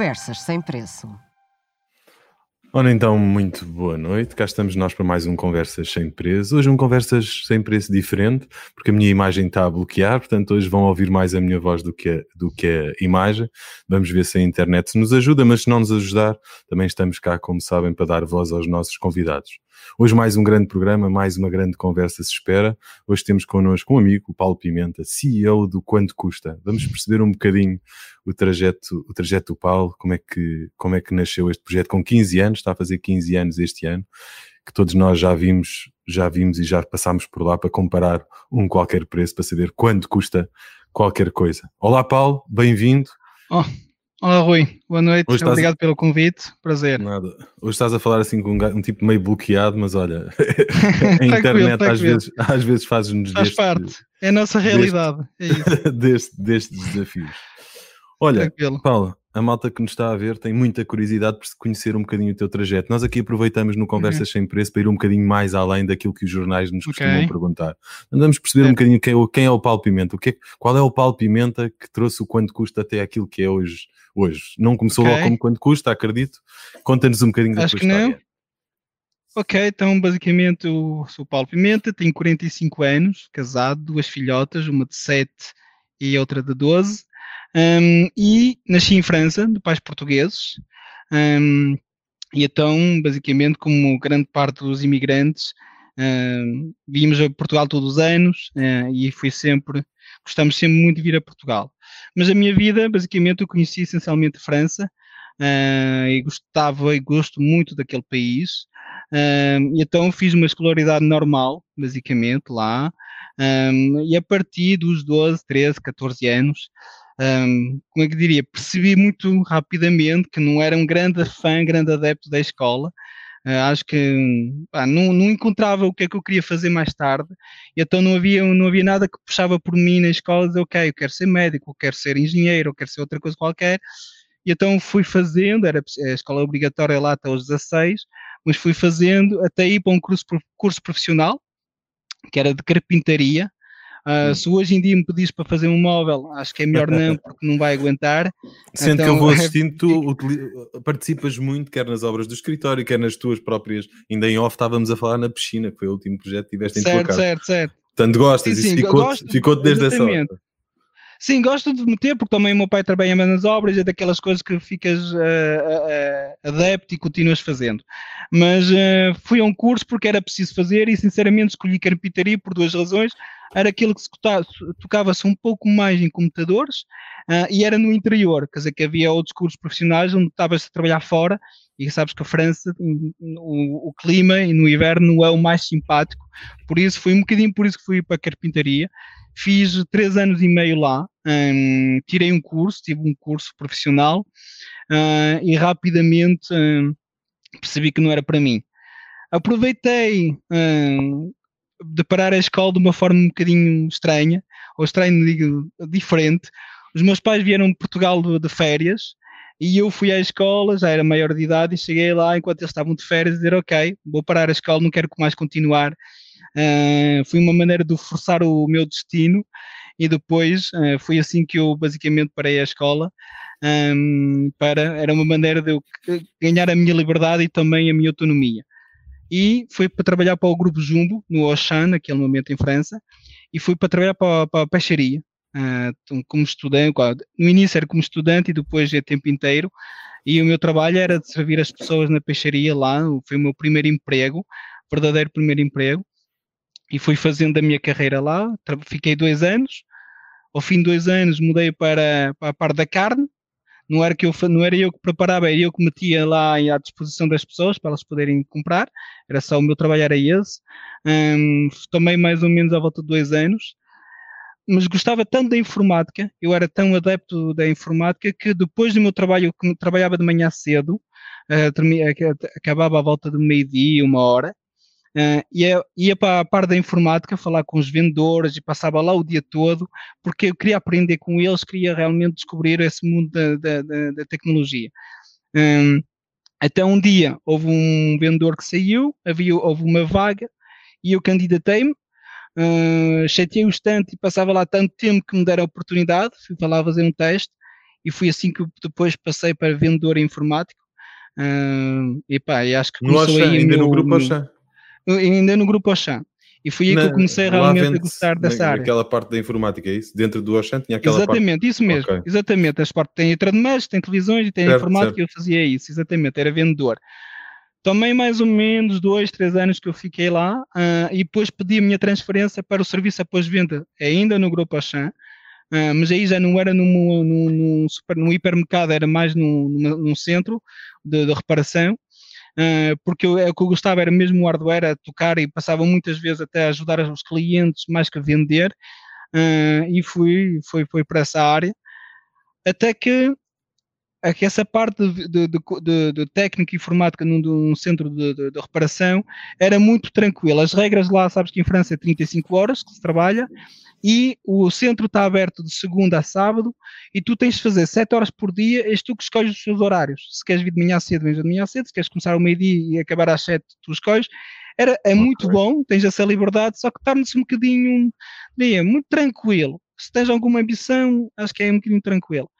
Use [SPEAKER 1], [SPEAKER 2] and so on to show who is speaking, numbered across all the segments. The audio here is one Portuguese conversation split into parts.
[SPEAKER 1] Conversas sem preço.
[SPEAKER 2] Ora então, muito boa noite. Cá estamos nós para mais um Conversas Sem Preço. Hoje um Conversas Sem Preço diferente, porque a minha imagem está a bloquear, portanto hoje vão ouvir mais a minha voz do que a, do que a imagem. Vamos ver se a internet nos ajuda, mas se não nos ajudar, também estamos cá, como sabem, para dar voz aos nossos convidados. Hoje mais um grande programa, mais uma grande conversa se espera. Hoje temos connosco um amigo, o Paulo Pimenta, CEO do Quanto Custa. Vamos perceber um bocadinho o trajeto, o trajeto do Paulo, como é, que, como é que nasceu este projeto com 15 anos, está a fazer 15 anos este ano, que todos nós já vimos, já vimos e já passámos por lá para comparar um qualquer preço, para saber quanto custa qualquer coisa. Olá Paulo, bem-vindo.
[SPEAKER 3] Oh, Olá, Rui. Boa noite. Hoje Obrigado pelo convite. Prazer.
[SPEAKER 2] Nada. Hoje estás a falar assim com um, um tipo meio bloqueado, mas olha, a internet às vezes, às vezes faz-nos
[SPEAKER 3] Faz deste, parte. É a nossa realidade.
[SPEAKER 2] Deste, é deste, destes desafios. Olha, tranquilo. Paulo, a malta que nos está a ver tem muita curiosidade por conhecer um bocadinho o teu trajeto. Nós aqui aproveitamos no Conversas uhum. Sem Preço para ir um bocadinho mais além daquilo que os jornais nos okay. costumam perguntar. Andamos a perceber é. um bocadinho quem, quem, é o Paulo Pimenta, o que é, qual é o Paulo Pimenta que trouxe o quanto custa até aquilo que é hoje. Hoje. Não começou okay. logo como quanto custa, acredito. Conta-nos um bocadinho da
[SPEAKER 3] Acho
[SPEAKER 2] tua história. Não.
[SPEAKER 3] Ok, então basicamente eu sou Paulo Pimenta, tenho 45 anos, casado, duas filhotas, uma de 7 e outra de 12. Um, e nasci em França, de pais portugueses. Um, e então, basicamente, como grande parte dos imigrantes, um, vimos a Portugal todos os anos uh, e fui sempre, gostamos sempre muito de vir a Portugal. Mas a minha vida, basicamente, eu conheci essencialmente a França uh, e gostava e gosto muito daquele país. Então fiz uma escolaridade normal, basicamente, lá. Um, e a partir dos 12, 13, 14 anos, um, como é que diria, percebi muito rapidamente que não era um grande fã, grande adepto da escola. Uh, acho que pá, não, não, encontrava o que é que eu queria fazer mais tarde, então não havia, não havia nada que puxava por mim na escola, dizer, ok, eu quero ser médico, eu quero ser engenheiro, eu quero ser outra coisa qualquer, e então fui fazendo, era a escola obrigatória lá até aos 16, mas fui fazendo até ir para um curso, curso profissional, que era de carpintaria, Uh, se hoje em dia me pedis para fazer um móvel, acho que é melhor não, porque não vai aguentar.
[SPEAKER 2] Sendo então, que eu vou então, assistindo, tu participas muito, quer nas obras do escritório, quer nas tuas próprias. Ainda em off estávamos a falar na piscina, que foi o último projeto que tiveste em
[SPEAKER 3] certo,
[SPEAKER 2] tua casa.
[SPEAKER 3] Certo, certo,
[SPEAKER 2] Portanto, gostas, sim, isso ficou-te ficou desde exatamente. essa hora.
[SPEAKER 3] Sim, gosto de meter, porque também o meu pai trabalha nas obras, é daquelas coisas que ficas uh, uh, adepto e continuas fazendo. Mas uh, fui a um curso porque era preciso fazer e, sinceramente, escolhi carpintaria por duas razões era aquilo que se tocava-se um pouco mais em computadores e era no interior, quer dizer, que havia outros cursos profissionais onde estavas a trabalhar fora e sabes que a França, o, o, clima no inverno não é o mais simpático, por isso foi um bocadinho por isso que fui para a carpintaria. Fiz três anos e meio lá, um, tirei um curso, tive um curso profissional uh, e rapidamente percebi que não era para mim. Aproveitei de parar a escola de uma forma um bocadinho estranha, ou estranho, digo, diferente. Os meus pais vieram de Portugal de, de, férias e eu fui à escola, já era maior de idade, e cheguei lá enquanto eles estavam de férias dizer: Ok, vou parar a escola, não quero mais continuar. Uh, foi uma maneira de forçar o meu destino e depois uh, foi assim que eu basicamente parei a escola. Um, para, era uma maneira de eu ganhar a minha liberdade e também a minha autonomia. E foi para trabalhar para o Grupo Jumbo, no Auchan, naquele momento em França, e fui para trabalhar para, para a peixaria, uh, como estudante, no início era como estudante e depois é tempo inteiro, e o meu trabalho era de servir as pessoas na peixaria lá, foi o meu primeiro emprego, verdadeiro primeiro emprego, e fui fazendo a minha carreira lá, fiquei dois anos, ao fim de dois anos mudei para, para a parte da carne, não era, que eu, não era eu que preparava, era eu que metia lá à disposição das pessoas para elas poderem comprar, era só o meu trabalho era esse. Um, tomei mais ou menos à volta de dois anos, mas gostava tanto da informática, eu era tão adepto da informática que depois do meu trabalho, que trabalhava de manhã cedo, uh, acabava à volta de meio-dia, uma hora, Uh, ia, ia para a parte da informática falar com os vendedores e passava lá o dia todo, porque eu queria aprender com eles, queria realmente descobrir esse mundo da, da, da, da tecnologia. Um, até um dia houve um vendedor que saiu, havia, houve uma vaga e eu candidatei-me, uh, chateei o estante e passava lá tanto tempo que me deram a oportunidade, fui para lá fazer um teste e fui assim que depois passei para vendedor informático. Uh, e pá, e acho que
[SPEAKER 2] começou no Auchan, aí ainda meu, no grupo Auchan.
[SPEAKER 3] Ainda no grupo Auchan. E foi aí Na, que eu comecei realmente a gostar dessa área.
[SPEAKER 2] Aquela parte da informática, é isso? Dentro do Auchan tinha aquela
[SPEAKER 3] Exatamente,
[SPEAKER 2] parte...
[SPEAKER 3] isso mesmo. Okay. Exatamente. As partes tem eletrodomésticos, tem televisões e tem certo, informática certo. e eu fazia isso. Exatamente, era vendedor. Também mais ou menos dois, três anos que eu fiquei lá uh, e depois pedi a minha transferência para o serviço após venda, ainda no Grupo Auchan, uh, mas aí já não era num, num, num, super, num hipermercado, era mais num, num centro de, de reparação, porque eu, o que eu gostava era mesmo o hardware, a tocar e passava muitas vezes até a ajudar os clientes mais que a vender, e fui, fui, fui para essa área, até que é que essa parte de, de, de, de técnica informática num, num centro de, reparação era muito tranquila. As regras lá, sabes que em França é 35 horas que se trabalha e o centro está aberto de segunda a sábado e tu tens de fazer 7 horas por dia, és tu que escolhes os seus horários. Se queres vir de manhã cedo, vens de manhã cedo, se queres começar ao meio-dia e acabar às 7, tu escolhes. Era, é muito bom, tens essa liberdade, só que torna-se um bocadinho, dia, muito tranquilo. Se tens alguma ambição, acho que é um bocadinho tranquilo.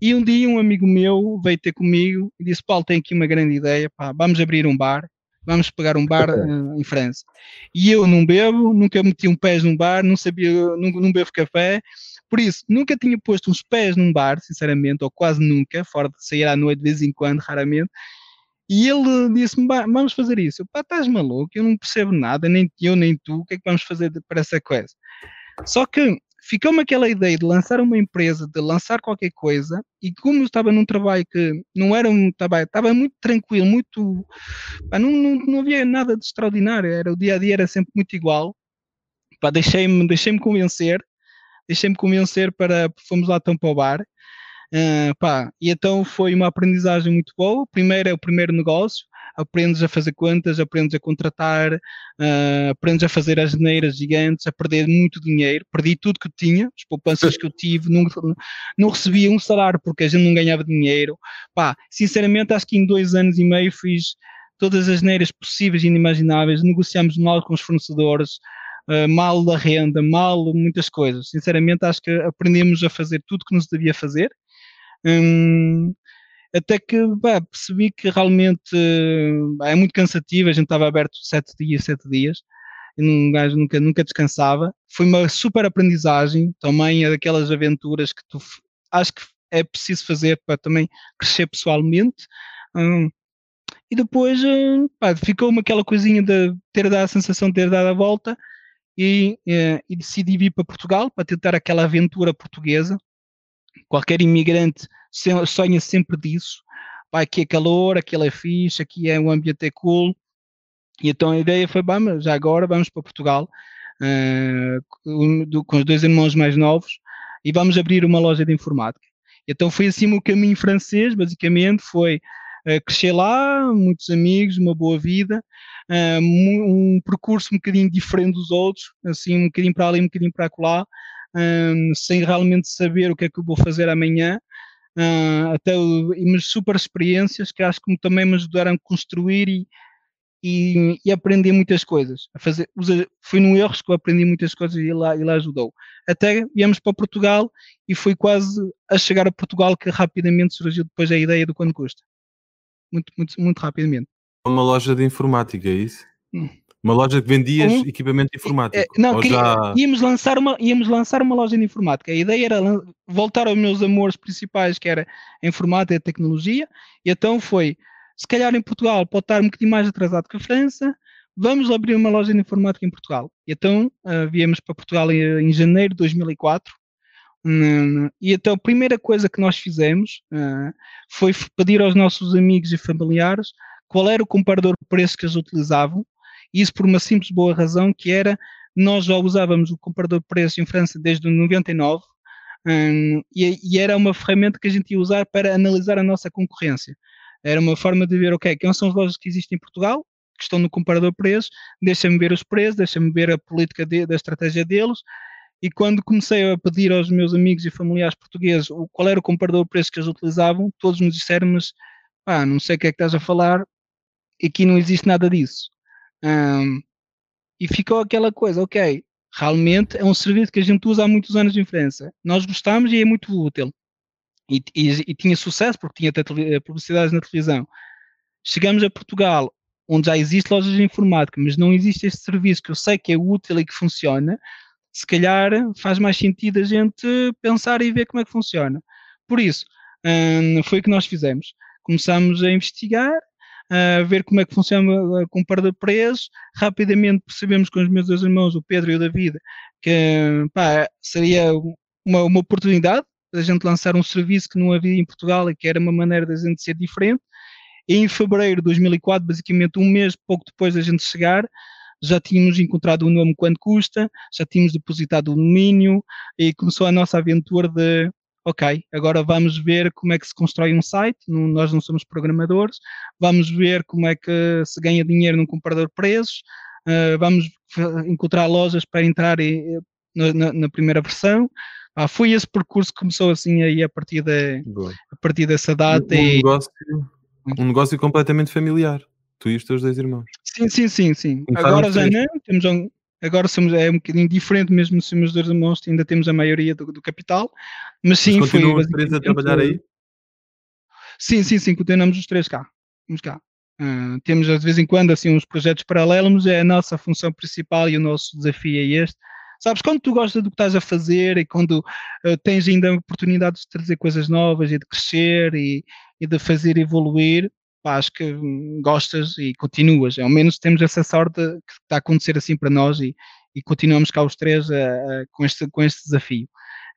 [SPEAKER 3] E um dia um amigo meu veio ter comigo e disse: Paulo, tem aqui uma grande ideia, pá, vamos abrir um bar, vamos pegar um bar uh, em França. E eu não bebo, nunca meti um pés num bar, não sabia, não, não bebo café, por isso nunca tinha posto uns pés num bar, sinceramente, ou quase nunca, fora de sair à noite de vez em quando, raramente. E ele disse-me: vamos fazer isso. Eu, pá, estás maluco, eu não percebo nada, nem eu nem tu, o que é que vamos fazer para essa coisa? Só que ficou-me aquela ideia de lançar uma empresa, de lançar qualquer coisa, e como eu estava num trabalho que não era um trabalho, estava muito tranquilo, muito. Pá, não, não, não havia nada de extraordinário, era, o dia a dia era sempre muito igual. Deixei-me deixei convencer, deixei-me convencer para. Fomos lá então para o bar. Uh, pá, e então foi uma aprendizagem muito boa. Primeiro é o primeiro negócio, aprendes a fazer contas, aprendes a contratar, uh, aprendes a fazer as geneiras gigantes, a perder muito dinheiro. Perdi tudo que tinha, as poupanças que eu tive, não, não recebia um salário porque a gente não ganhava dinheiro. Pá, sinceramente, acho que em dois anos e meio fiz todas as geneiras possíveis e inimagináveis, negociámos mal com os fornecedores. Uh, mal da renda, mal muitas coisas. Sinceramente, acho que aprendemos a fazer tudo que nos devia fazer. Hum, até que bah, percebi que realmente bah, é muito cansativo, a gente estava aberto sete dias, sete dias, e um gajo nunca, nunca descansava. Foi uma super aprendizagem, também é daquelas aventuras que tu acho que é preciso fazer para também crescer pessoalmente. Hum, e depois hum, ficou-me aquela coisinha de ter dado a sensação de ter dado a volta e, e, eh, e decidi vir para Portugal para tentar aquela aventura portuguesa. Qualquer imigrante sonha sempre disso. Aqui é calor, aquilo é fixe, aqui é um ambiente é cool. E então a ideia foi, vamos, agora vamos para Portugal uh, do, com os dois irmãos mais novos e vamos abrir uma loja de informática. Então foi assim o caminho francês, basicamente, foi uh, crescer lá, muitos amigos, uma boa vida, uh, um, percurso um bocadinho diferente dos outros, assim, um bocadinho para ali, um bocadinho para lá, sem realmente saber o que é que eu vou fazer amanhã, uh, até mas super experiências que acho que também me ajudaram a construir e, e, e aprender muitas coisas. A fazer, foi no erros que eu aprendi muitas coisas e lá, e lá ajudou. Até viemos para Portugal e foi quase a chegar a Portugal que rapidamente surgiu depois a ideia do quanto custa. Muito, muito, muito rapidamente.
[SPEAKER 2] Uma loja de informática, é isso? Hum. Uma loja que vendias um, equipamento informático?
[SPEAKER 3] É, não, queria, já... íamos, lançar uma, íamos lançar uma loja de informática. A ideia era voltar aos meus amores principais, que era a informática e a tecnologia, e então foi, se calhar em Portugal pode estar um bocadinho mais atrasado que a França, vamos abrir uma loja de informática em Portugal. E então uh, viemos para Portugal em, em janeiro de 2004, hum, e então a primeira coisa que nós fizemos uh, foi pedir aos nossos amigos e familiares qual era o comparador de preços que eles utilizavam isso por uma simples boa razão, que era, nós já usávamos o comparador de preços em França desde 99, um, e, e, era uma ferramenta que a gente ia usar para analisar a nossa concorrência. Era uma forma de ver, ok, quem são as lojas que existem em Portugal, que estão no comparador de preços, deixa-me ver os preços, deixa-me ver a política de, da estratégia deles, e quando comecei a pedir aos meus amigos e familiares portugueses qual era o comparador de preços que eles utilizavam, todos me disseram, mas pá, não sei o que é que estás a falar, aqui não existe nada disso. Um, e ficou aquela coisa, ok, realmente é um serviço que a gente usa há muitos anos em França. Nós gostamos e é muito útil. e, e, e tinha sucesso porque tinha publicidades na televisão. Chegamos a Portugal, onde já existe lojas de informática, mas não existe este serviço que eu sei que é útil e que funciona, se calhar faz mais sentido a gente pensar e ver como é que funciona. Por isso, hum, foi o que nós fizemos. Começamos a investigar, a ver como é que funciona a compra de preços. Rapidamente percebemos com os meus dois irmãos, o Pedro e o David, que pá, seria uma, uma oportunidade da gente lançar um serviço que não havia em Portugal e que era uma maneira da gente ser diferente. Em fevereiro de 2004, basicamente um mês pouco depois da gente chegar, já tínhamos encontrado o nome quanto custa, já tínhamos depositado o domínio e começou a nossa aventura de ok, agora vamos ver como é que se constrói um site, não, nós não somos programadores, vamos ver como é que se ganha dinheiro num comprador de preços, uh, vamos encontrar lojas para entrar em, na, na, primeira versão. Ah, foi esse percurso que começou assim aí a partir, de, a partir dessa data.
[SPEAKER 2] Um, e... negócio, um negócio completamente familiar, tu e os teus dois irmãos.
[SPEAKER 3] Sim, sim, sim, sim. Agora já não, temos um, agora somos, é um bocadinho diferente, mesmo se somos dois irmãos, ainda temos a maioria do, do capital, mas sim,
[SPEAKER 2] mas foi. os três a trabalhar aí?
[SPEAKER 3] Sim, sim, sim, continuamos os três cá. Vamos cá. Uh, temos de vez em quando assim uns projetos paralelos, é a nossa função principal e o nosso desafio é este. Sabes, quando tu gostas do que estás a fazer e quando uh, tens ainda a oportunidade de trazer coisas novas e de crescer e, e de fazer evoluir, acho que hum, gostas e continuas. Ao menos temos essa sorte que está a acontecer assim para nós e, e continuamos cá os três a, a, com, este, com este desafio.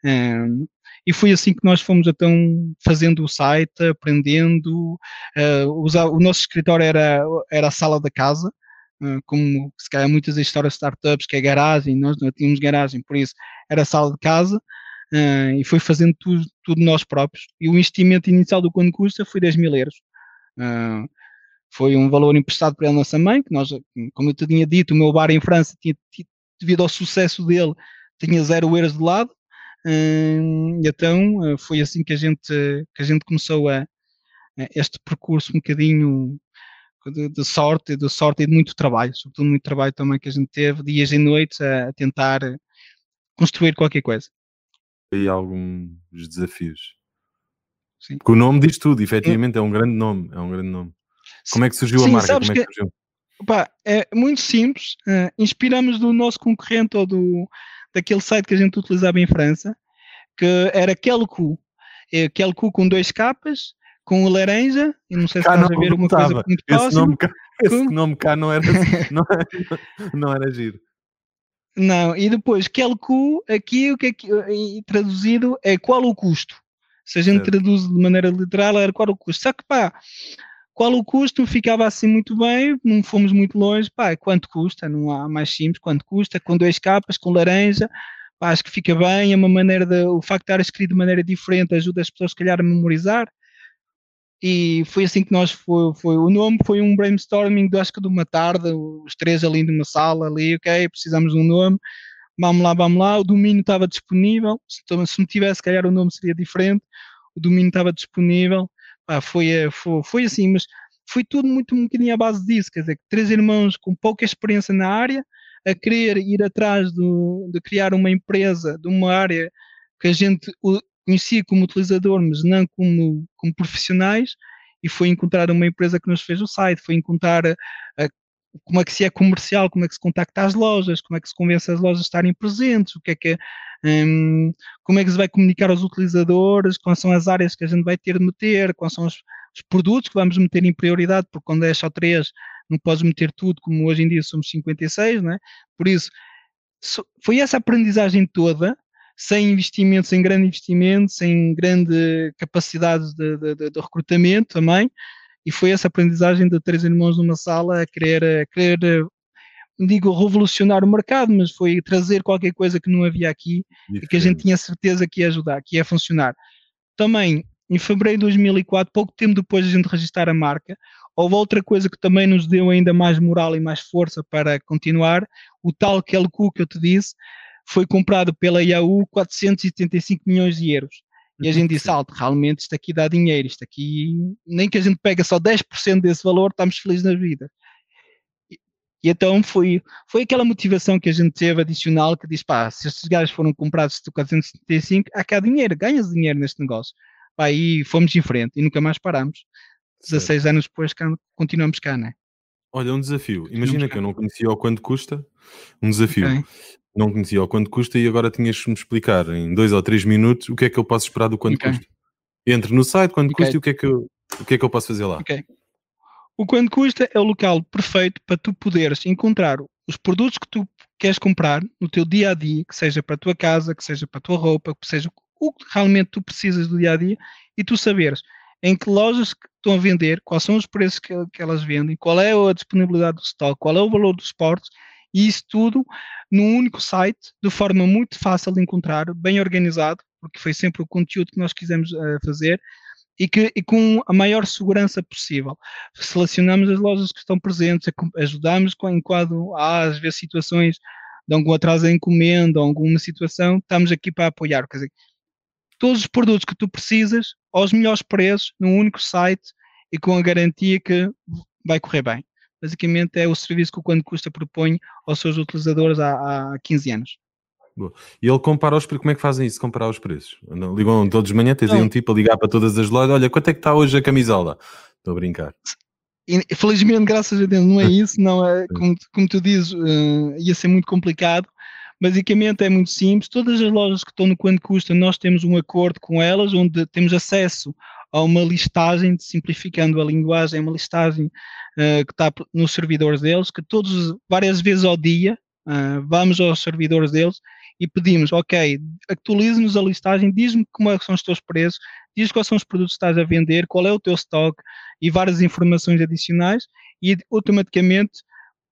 [SPEAKER 3] Um, e foi assim que nós fomos então fazendo o site, aprendendo. Uh, o nosso escritório era, era a sala da casa, uh, como se calhar muitas histórias de startups, que é garagem, nós não tínhamos garagem, por isso era a sala de casa. Uh, e foi fazendo tudo, tudo nós próprios. E o investimento inicial do quanto custa foi 10 mil euros. Foi um valor emprestado pela nossa mãe, que nós, como eu te tinha dito, o meu bar em França, tinha, devido ao sucesso dele, tinha zero euros de lado. Uh, então uh, foi assim que a gente, que a gente começou a, a este percurso um bocadinho de, de, sorte, de sorte e de muito trabalho, sobretudo muito trabalho também que a gente teve, dias e noites, a, a tentar construir qualquer coisa.
[SPEAKER 2] E alguns desafios Sim. Porque o nome diz tudo, efetivamente, é um grande nome. É um grande nome. Como é que surgiu Sim, a marca? Como é que, que surgiu?
[SPEAKER 3] Opa, é muito simples. Uh, inspiramos do nosso concorrente ou do, daquele site que a gente utilizava em França, que era Quelcu. É Quelcu com dois capas, com o laranja, e não sei se cá estás a ver alguma coisa muito
[SPEAKER 2] esse Nome cá, esse nome cá não era, não era, não era giro.
[SPEAKER 3] Não, e depois Quelcu, aqui o que é que, traduzido é qual o custo. Se a gente certo. traduz de maneira literal, era qual o custo. Só que, pá, qual o custo? Ficava assim muito bem, não fomos muito longe, pá, quanto custa? Não há mais simples, quanto custa? Com dois capas, com laranja, pá, acho que fica bem, é uma maneira de, o facto de estar escrito de maneira diferente ajuda as pessoas, se calhar, a memorizar. E foi assim que nós, foi, foi o nome foi um brainstorming, acho que de uma tarde, os três ali numa sala, ali, ok, precisamos de um nome, vamos lá, vamos lá, o domínio estava disponível, se, se me tivesse, se calhar o nome seria diferente, o domínio estava disponível, foi, eh, foi, foi assim, mas foi tudo muito um bocadinho à base disso, quer dizer, três irmãos com pouca experiência na área, a querer ir atrás do, de criar uma empresa de uma área que a gente conhecia como utilizador, mas não como, como profissionais, e foi encontrar uma empresa que nos fez o site, foi encontrar a, a, como é que se é comercial, como é que se contacta as lojas, como é que se convence as lojas a estarem presentes, o que é que um, como é que se vai comunicar aos utilizadores, quais são as áreas que a gente vai ter de meter, quais são os, os produtos que vamos meter em prioridade, porque quando é só três não podes meter tudo, como hoje em dia somos 56, né? por isso foi essa aprendizagem toda, sem investimentos, sem grande investimento, sem grande capacidade de, de, de, de recrutamento também, e foi essa aprendizagem de três irmãos numa sala a querer, a querer digo revolucionar o mercado, mas foi trazer qualquer coisa que não havia aqui Diferente. e que a gente tinha certeza que ia ajudar, que ia funcionar. Também, em fevereiro de 2004, pouco tempo depois de a gente registrar a marca, houve outra coisa que também nos deu ainda mais moral e mais força para continuar, o tal Kelku que eu te disse, foi comprado pela Yahoo 475 milhões de euros. E a gente disse, alto, realmente isto aqui dá dinheiro, isto aqui, nem que a gente pega só 10% desse valor, estamos felizes na vida. E, e, então foi, foi aquela motivação que a gente teve adicional que diz, pá, se estes gajos foram comprados de 475, há cá dinheiro, ganhas dinheiro neste negócio. aí fomos em frente e nunca mais paramos. 16 certo. anos depois continuamos cá, não é?
[SPEAKER 2] Olha, um desafio. Imagina que eu não conhecia o quanto custa. Um desafio. Okay. Não conhecia o quanto custa e agora tinhas de me explicar em dois ou três minutos o que é que eu posso esperar do quanto okay. custa. Entre no site, quanto okay. custa e o que, é que eu, o que é que eu posso fazer lá.
[SPEAKER 3] O quanto custa é o local perfeito para tu poderes encontrar os produtos que tu queres comprar no teu dia a dia, que seja para a tua casa, que seja para a tua roupa, que seja o que realmente tu precisas do dia a dia, e tu saberes em que lojas que estão a vender, quais são os preços que, que elas vendem, qual é a disponibilidade do estoque, qual é o valor dos portos, e isso tudo num único site, de forma muito fácil de encontrar, bem organizado, porque foi sempre o conteúdo que nós quisemos uh, fazer, e, que, e com a maior segurança possível. Selecionamos as lojas que estão presentes, ajudamos quando há às vezes situações de algum atraso em encomenda, alguma situação, estamos aqui para apoiar. Quer dizer, todos os produtos que tu precisas, aos melhores preços, num único site e com a garantia que vai correr bem. Basicamente é o serviço que o Quando Custa propõe aos seus utilizadores há, há 15 anos.
[SPEAKER 2] Boa. E ele compara os preços. Como é que fazem isso? Comparar os preços? Ligam todos de manhã, tens aí um tipo a ligar para todas as lojas. Olha, quanto é que está hoje a camisola? Estou a brincar.
[SPEAKER 3] Felizmente, graças a Deus, não é isso. Não é, como, como tu dizes, uh, ia ser muito complicado. Basicamente é muito simples. Todas as lojas que estão no quanto custa, nós temos um acordo com elas, onde temos acesso a uma listagem, simplificando a linguagem, uma listagem uh, que está nos servidores deles, que todos, várias vezes ao dia, uh, vamos aos servidores deles e pedimos, ok, atualize-nos a listagem, diz-me como é são os teus preços, diz quais são os produtos que estás a vender, qual é o teu stock e várias informações adicionais e automaticamente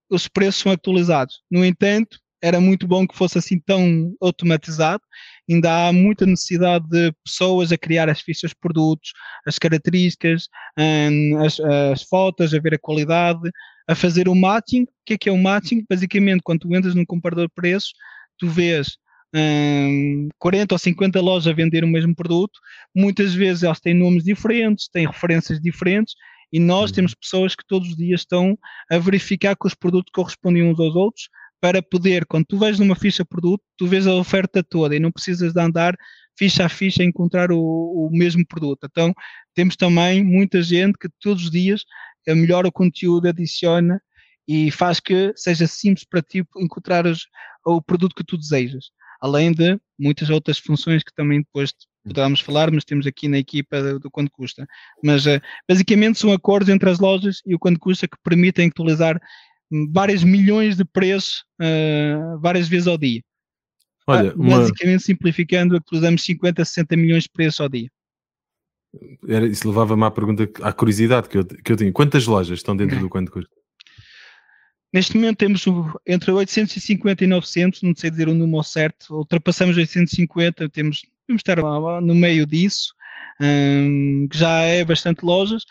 [SPEAKER 3] os preços são atualizados. No entanto, era muito bom que fosse assim tão automatizado. Ainda há muita necessidade de pessoas a criar as fichas de produtos, as características, hum, as, as fotos, a ver a qualidade, a fazer o matching. O que é que é o matching? Basicamente, quando tu entras num comparador de preços, tu vês um, 40 ou 50 lojas a vender o mesmo produto, muitas vezes elas têm nomes diferentes, têm referências diferentes, e nós uhum. temos pessoas que todos os dias estão a verificar que os produtos correspondem uns aos outros, para poder, quando tu vais numa ficha produto, tu vês a oferta toda e não precisas de andar ficha a ficha a encontrar o, o mesmo produto. Então, temos também muita gente que todos os dias melhora o conteúdo, adiciona e faz que seja simples para ti encontrar o produto que tu desejas. Além de muitas outras funções que também depois poderemos falar, mas temos aqui na equipa do, do quanto custa. Mas uh, basicamente são acordos entre as lojas e o quanto custa que permitem atualizar várias milhões de preços uh, várias vezes ao dia. Olha, uh, basicamente uma... simplificando, atualizamos 50 a 60 milhões de preços ao dia.
[SPEAKER 2] Era, isso levava-me à pergunta, à curiosidade que eu, que eu tinha. Quantas lojas estão dentro do quanto custa?
[SPEAKER 3] Neste momento temos entre 850 e 900, não sei dizer o número certo, ultrapassamos 850, temos, temos estar no meio disso, um, que já é bastante lojas.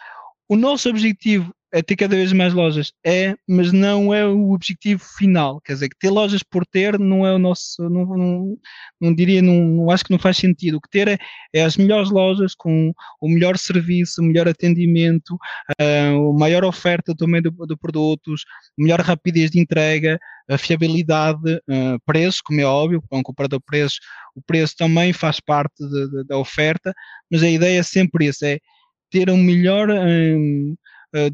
[SPEAKER 3] O nosso objetivo é ter cada vez mais lojas. É, mas não é o objetivo final. Quer dizer, que ter lojas por ter não é o nosso. Não, não, não diria, não, não, acho que não faz sentido. O que ter é, é as melhores lojas com o melhor serviço, o melhor atendimento, uh, a maior oferta também de, de produtos, melhor rapidez de entrega, a fiabilidade, uh, preço, como é óbvio, para um comprador preço, o preço também faz parte de, de, da oferta, mas a ideia é sempre isso, é ter um melhor. Um,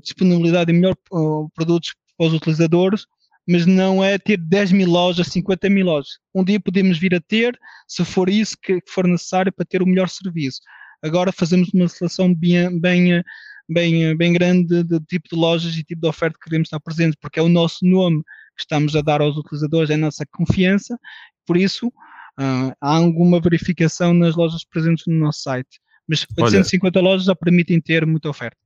[SPEAKER 3] disponibilidade de melhor uh, produtos para os utilizadores, mas não é ter 10 mil lojas, 50 mil lojas. Um dia podemos vir a ter, se for isso que for necessário para ter o melhor serviço. Agora fazemos uma seleção bem, bem, bem, bem grande de tipo de lojas e tipo de oferta que queremos estar presentes, porque é o nosso nome que estamos a dar aos utilizadores, é a nossa confiança, por isso uh, há alguma verificação nas lojas presentes no nosso site. Mas 850 Olha, lojas já permitem ter muita oferta.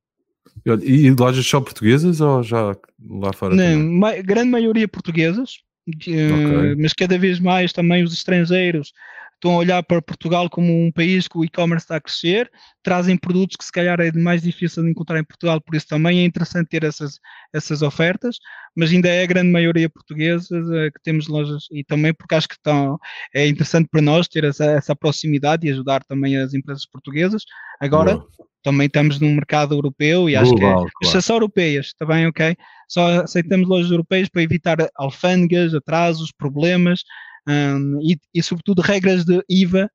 [SPEAKER 2] E, lojas só portuguesas ou já lá fora?
[SPEAKER 3] Não, ma grande maioria portuguesas, okay. mas cada vez mais também os estrangeiros estão a olhar para Portugal como um país que o e-commerce está a crescer, trazem produtos que se calhar é mais difícil de encontrar em Portugal, por isso também é interessante ter essas, essas ofertas, mas ainda é a grande maioria portuguesa é, que temos lojas e também porque acho que estão, é interessante para nós ter essa, essa proximidade e ajudar também as empresas portuguesas. Agora, Boa também estamos num mercado europeu e acho Global, que é, claro. só europeias, está bem, ok? Só aceitamos lojas europeias para evitar alfândegas, atrasos, problemas um, e, e, sobretudo, regras de IVA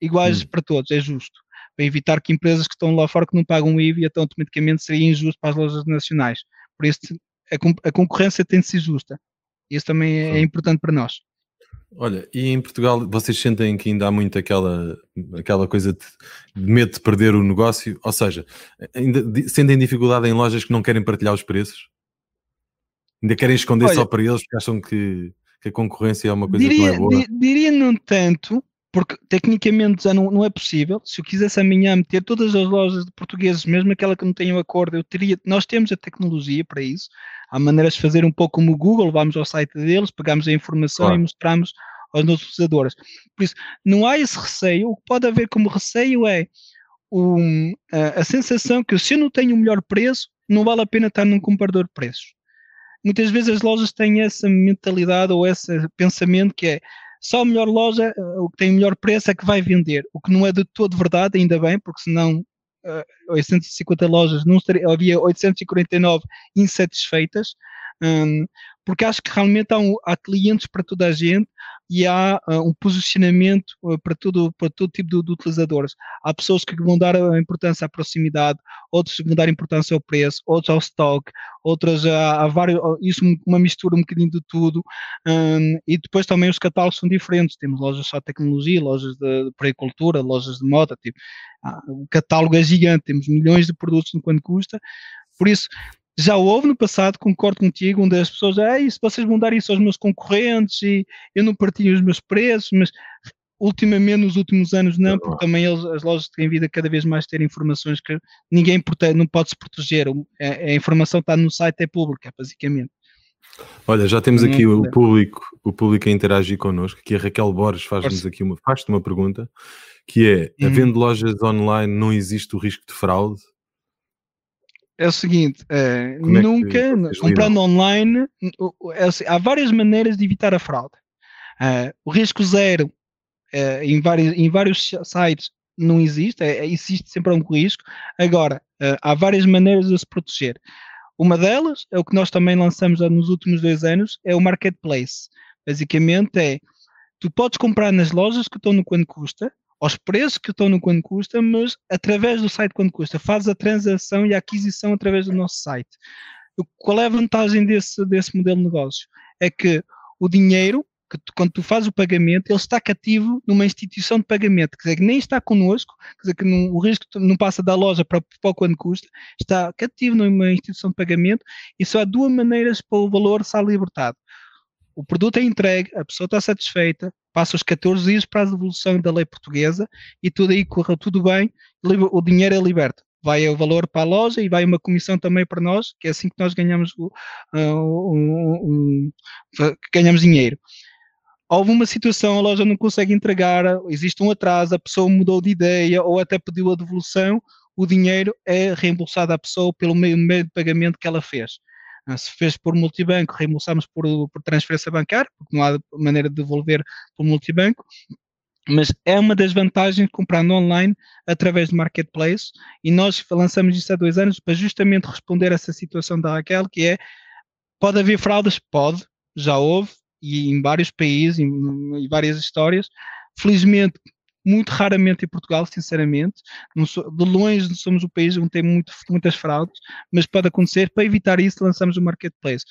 [SPEAKER 3] iguais hum. para todos, é justo. para evitar que empresas que estão lá fora que não pagam IVA, então automaticamente seria injusto para as lojas nacionais. Por isso, a, a concorrência tem de ser justa. Isso também é, é importante para nós.
[SPEAKER 2] Olha, e em Portugal vocês sentem que ainda há muito aquela, aquela coisa de, medo de perder o negócio? Ou seja, ainda sentem dificuldade em lojas que não querem partilhar os preços? Ainda querem esconder Olha, só para eles porque acham que, que, a concorrência é uma coisa
[SPEAKER 3] diria,
[SPEAKER 2] que não é boa?
[SPEAKER 3] Diria não tanto, porque tecnicamente já não, não, é possível. Se eu quisesse amanhã meter todas as lojas de portugueses, mesmo aquela que não tem o acordo, eu teria. Nós temos a tecnologia para isso. Há maneiras de fazer um pouco como o Google, vamos ao site deles, pegamos a informação claro. e mostramos aos nossos utilizadores. Por isso, não há esse receio. O que pode haver como receio é um, a, a sensação que se eu não tenho o melhor preço, não vale a pena estar num comparador de preços muitas vezes as lojas têm essa mentalidade ou esse pensamento que é só a melhor loja, eh, o que tem o melhor preço é que vai vender, o que não é de todo verdade, ainda bem, porque senão uh, eh, 850 lojas, não estaria, havia 849 insatisfeitas, um, porque acho que realmente há, um, há, clientes para toda a gente e há uh, um posicionamento uh, para, todo, para todo tipo de, de, utilizadores. Há pessoas que vão dar a importância à proximidade, outros que vão dar importância ao preço, outros ao stock, outras há vários, isso uma mistura um bocadinho de tudo. Um, e depois também os catálogos são diferentes. Temos lojas só de tecnologia, lojas de, de pericultura, lojas de moda. Tipo, ah, o catálogo é gigante, temos milhões de produtos no quanto custa. Por isso, já houve no passado, concordo contigo, onde as pessoas, ah, se vocês vão dar isso aos meus concorrentes e eu não partilho os meus preços, mas ultimamente, nos últimos anos, não, porque também eles, as lojas têm vindo a cada vez mais ter informações que ninguém protege, não pode se proteger. A, a, informação está no site, é pública, basicamente.
[SPEAKER 2] Olha, já temos aqui o público, o público a interagir connosco, que a Raquel Borges faz-nos aqui uma, faz uma pergunta, que é, uhum. havendo lojas online, não existe o risco de fraude?
[SPEAKER 3] É o seguinte, é, nunca, comprando online, é assim, há várias maneiras de evitar a fraude. Uh, o risco zero em, vários, em vários sites não existe, é, existe sempre um risco. Agora, há várias maneiras de se proteger. Uma delas é o que nós também lançamos nos últimos dois anos, é o marketplace. Basicamente é, tu podes comprar nas lojas que estão no quanto custa, aos preços que estão no quanto custa, mas através do site quanto custa. Faz a transação e a aquisição através do nosso site. Qual é a vantagem desse, desse modelo de negócio? É que o dinheiro, que tu, quando tu fazes o pagamento, ele está cativo numa instituição de pagamento, quer dizer, que nem está connosco, quer dizer, que não, o risco não passa da loja para, para o quanto custa, está cativo numa instituição de pagamento e só há duas maneiras para o valor ser libertado. O produto é entregue, a pessoa está satisfeita, passa os 14 dias para a devolução da lei portuguesa e tudo aí correu tudo bem, o dinheiro é liberto. Vai o valor para a loja e vai uma comissão também para nós, que é assim que nós ganhamos, o, uh, ganhamos dinheiro. Houve uma situação, a loja não consegue entregar, existe um atraso, a pessoa mudou de ideia ou até pediu a devolução, o dinheiro é reembolsado à pessoa pelo meio de pagamento que ela fez. Ah, se fez por multibanco, reembolsamos por, por transferência bancária, porque não há maneira de devolver por multibanco. Mas é uma das vantagens de comprar online através de marketplace e nós lançamos isso há dois anos para justamente responder a essa situação da Raquel, que é pode haver fraudes? Pode, já houve, e em vários países, em várias histórias. Felizmente, muito raramente em Portugal, sinceramente. Sou, de longe somos o país onde tem muito, muitas fraudes, mas pode acontecer. Para evitar isso, lançamos o marketplace.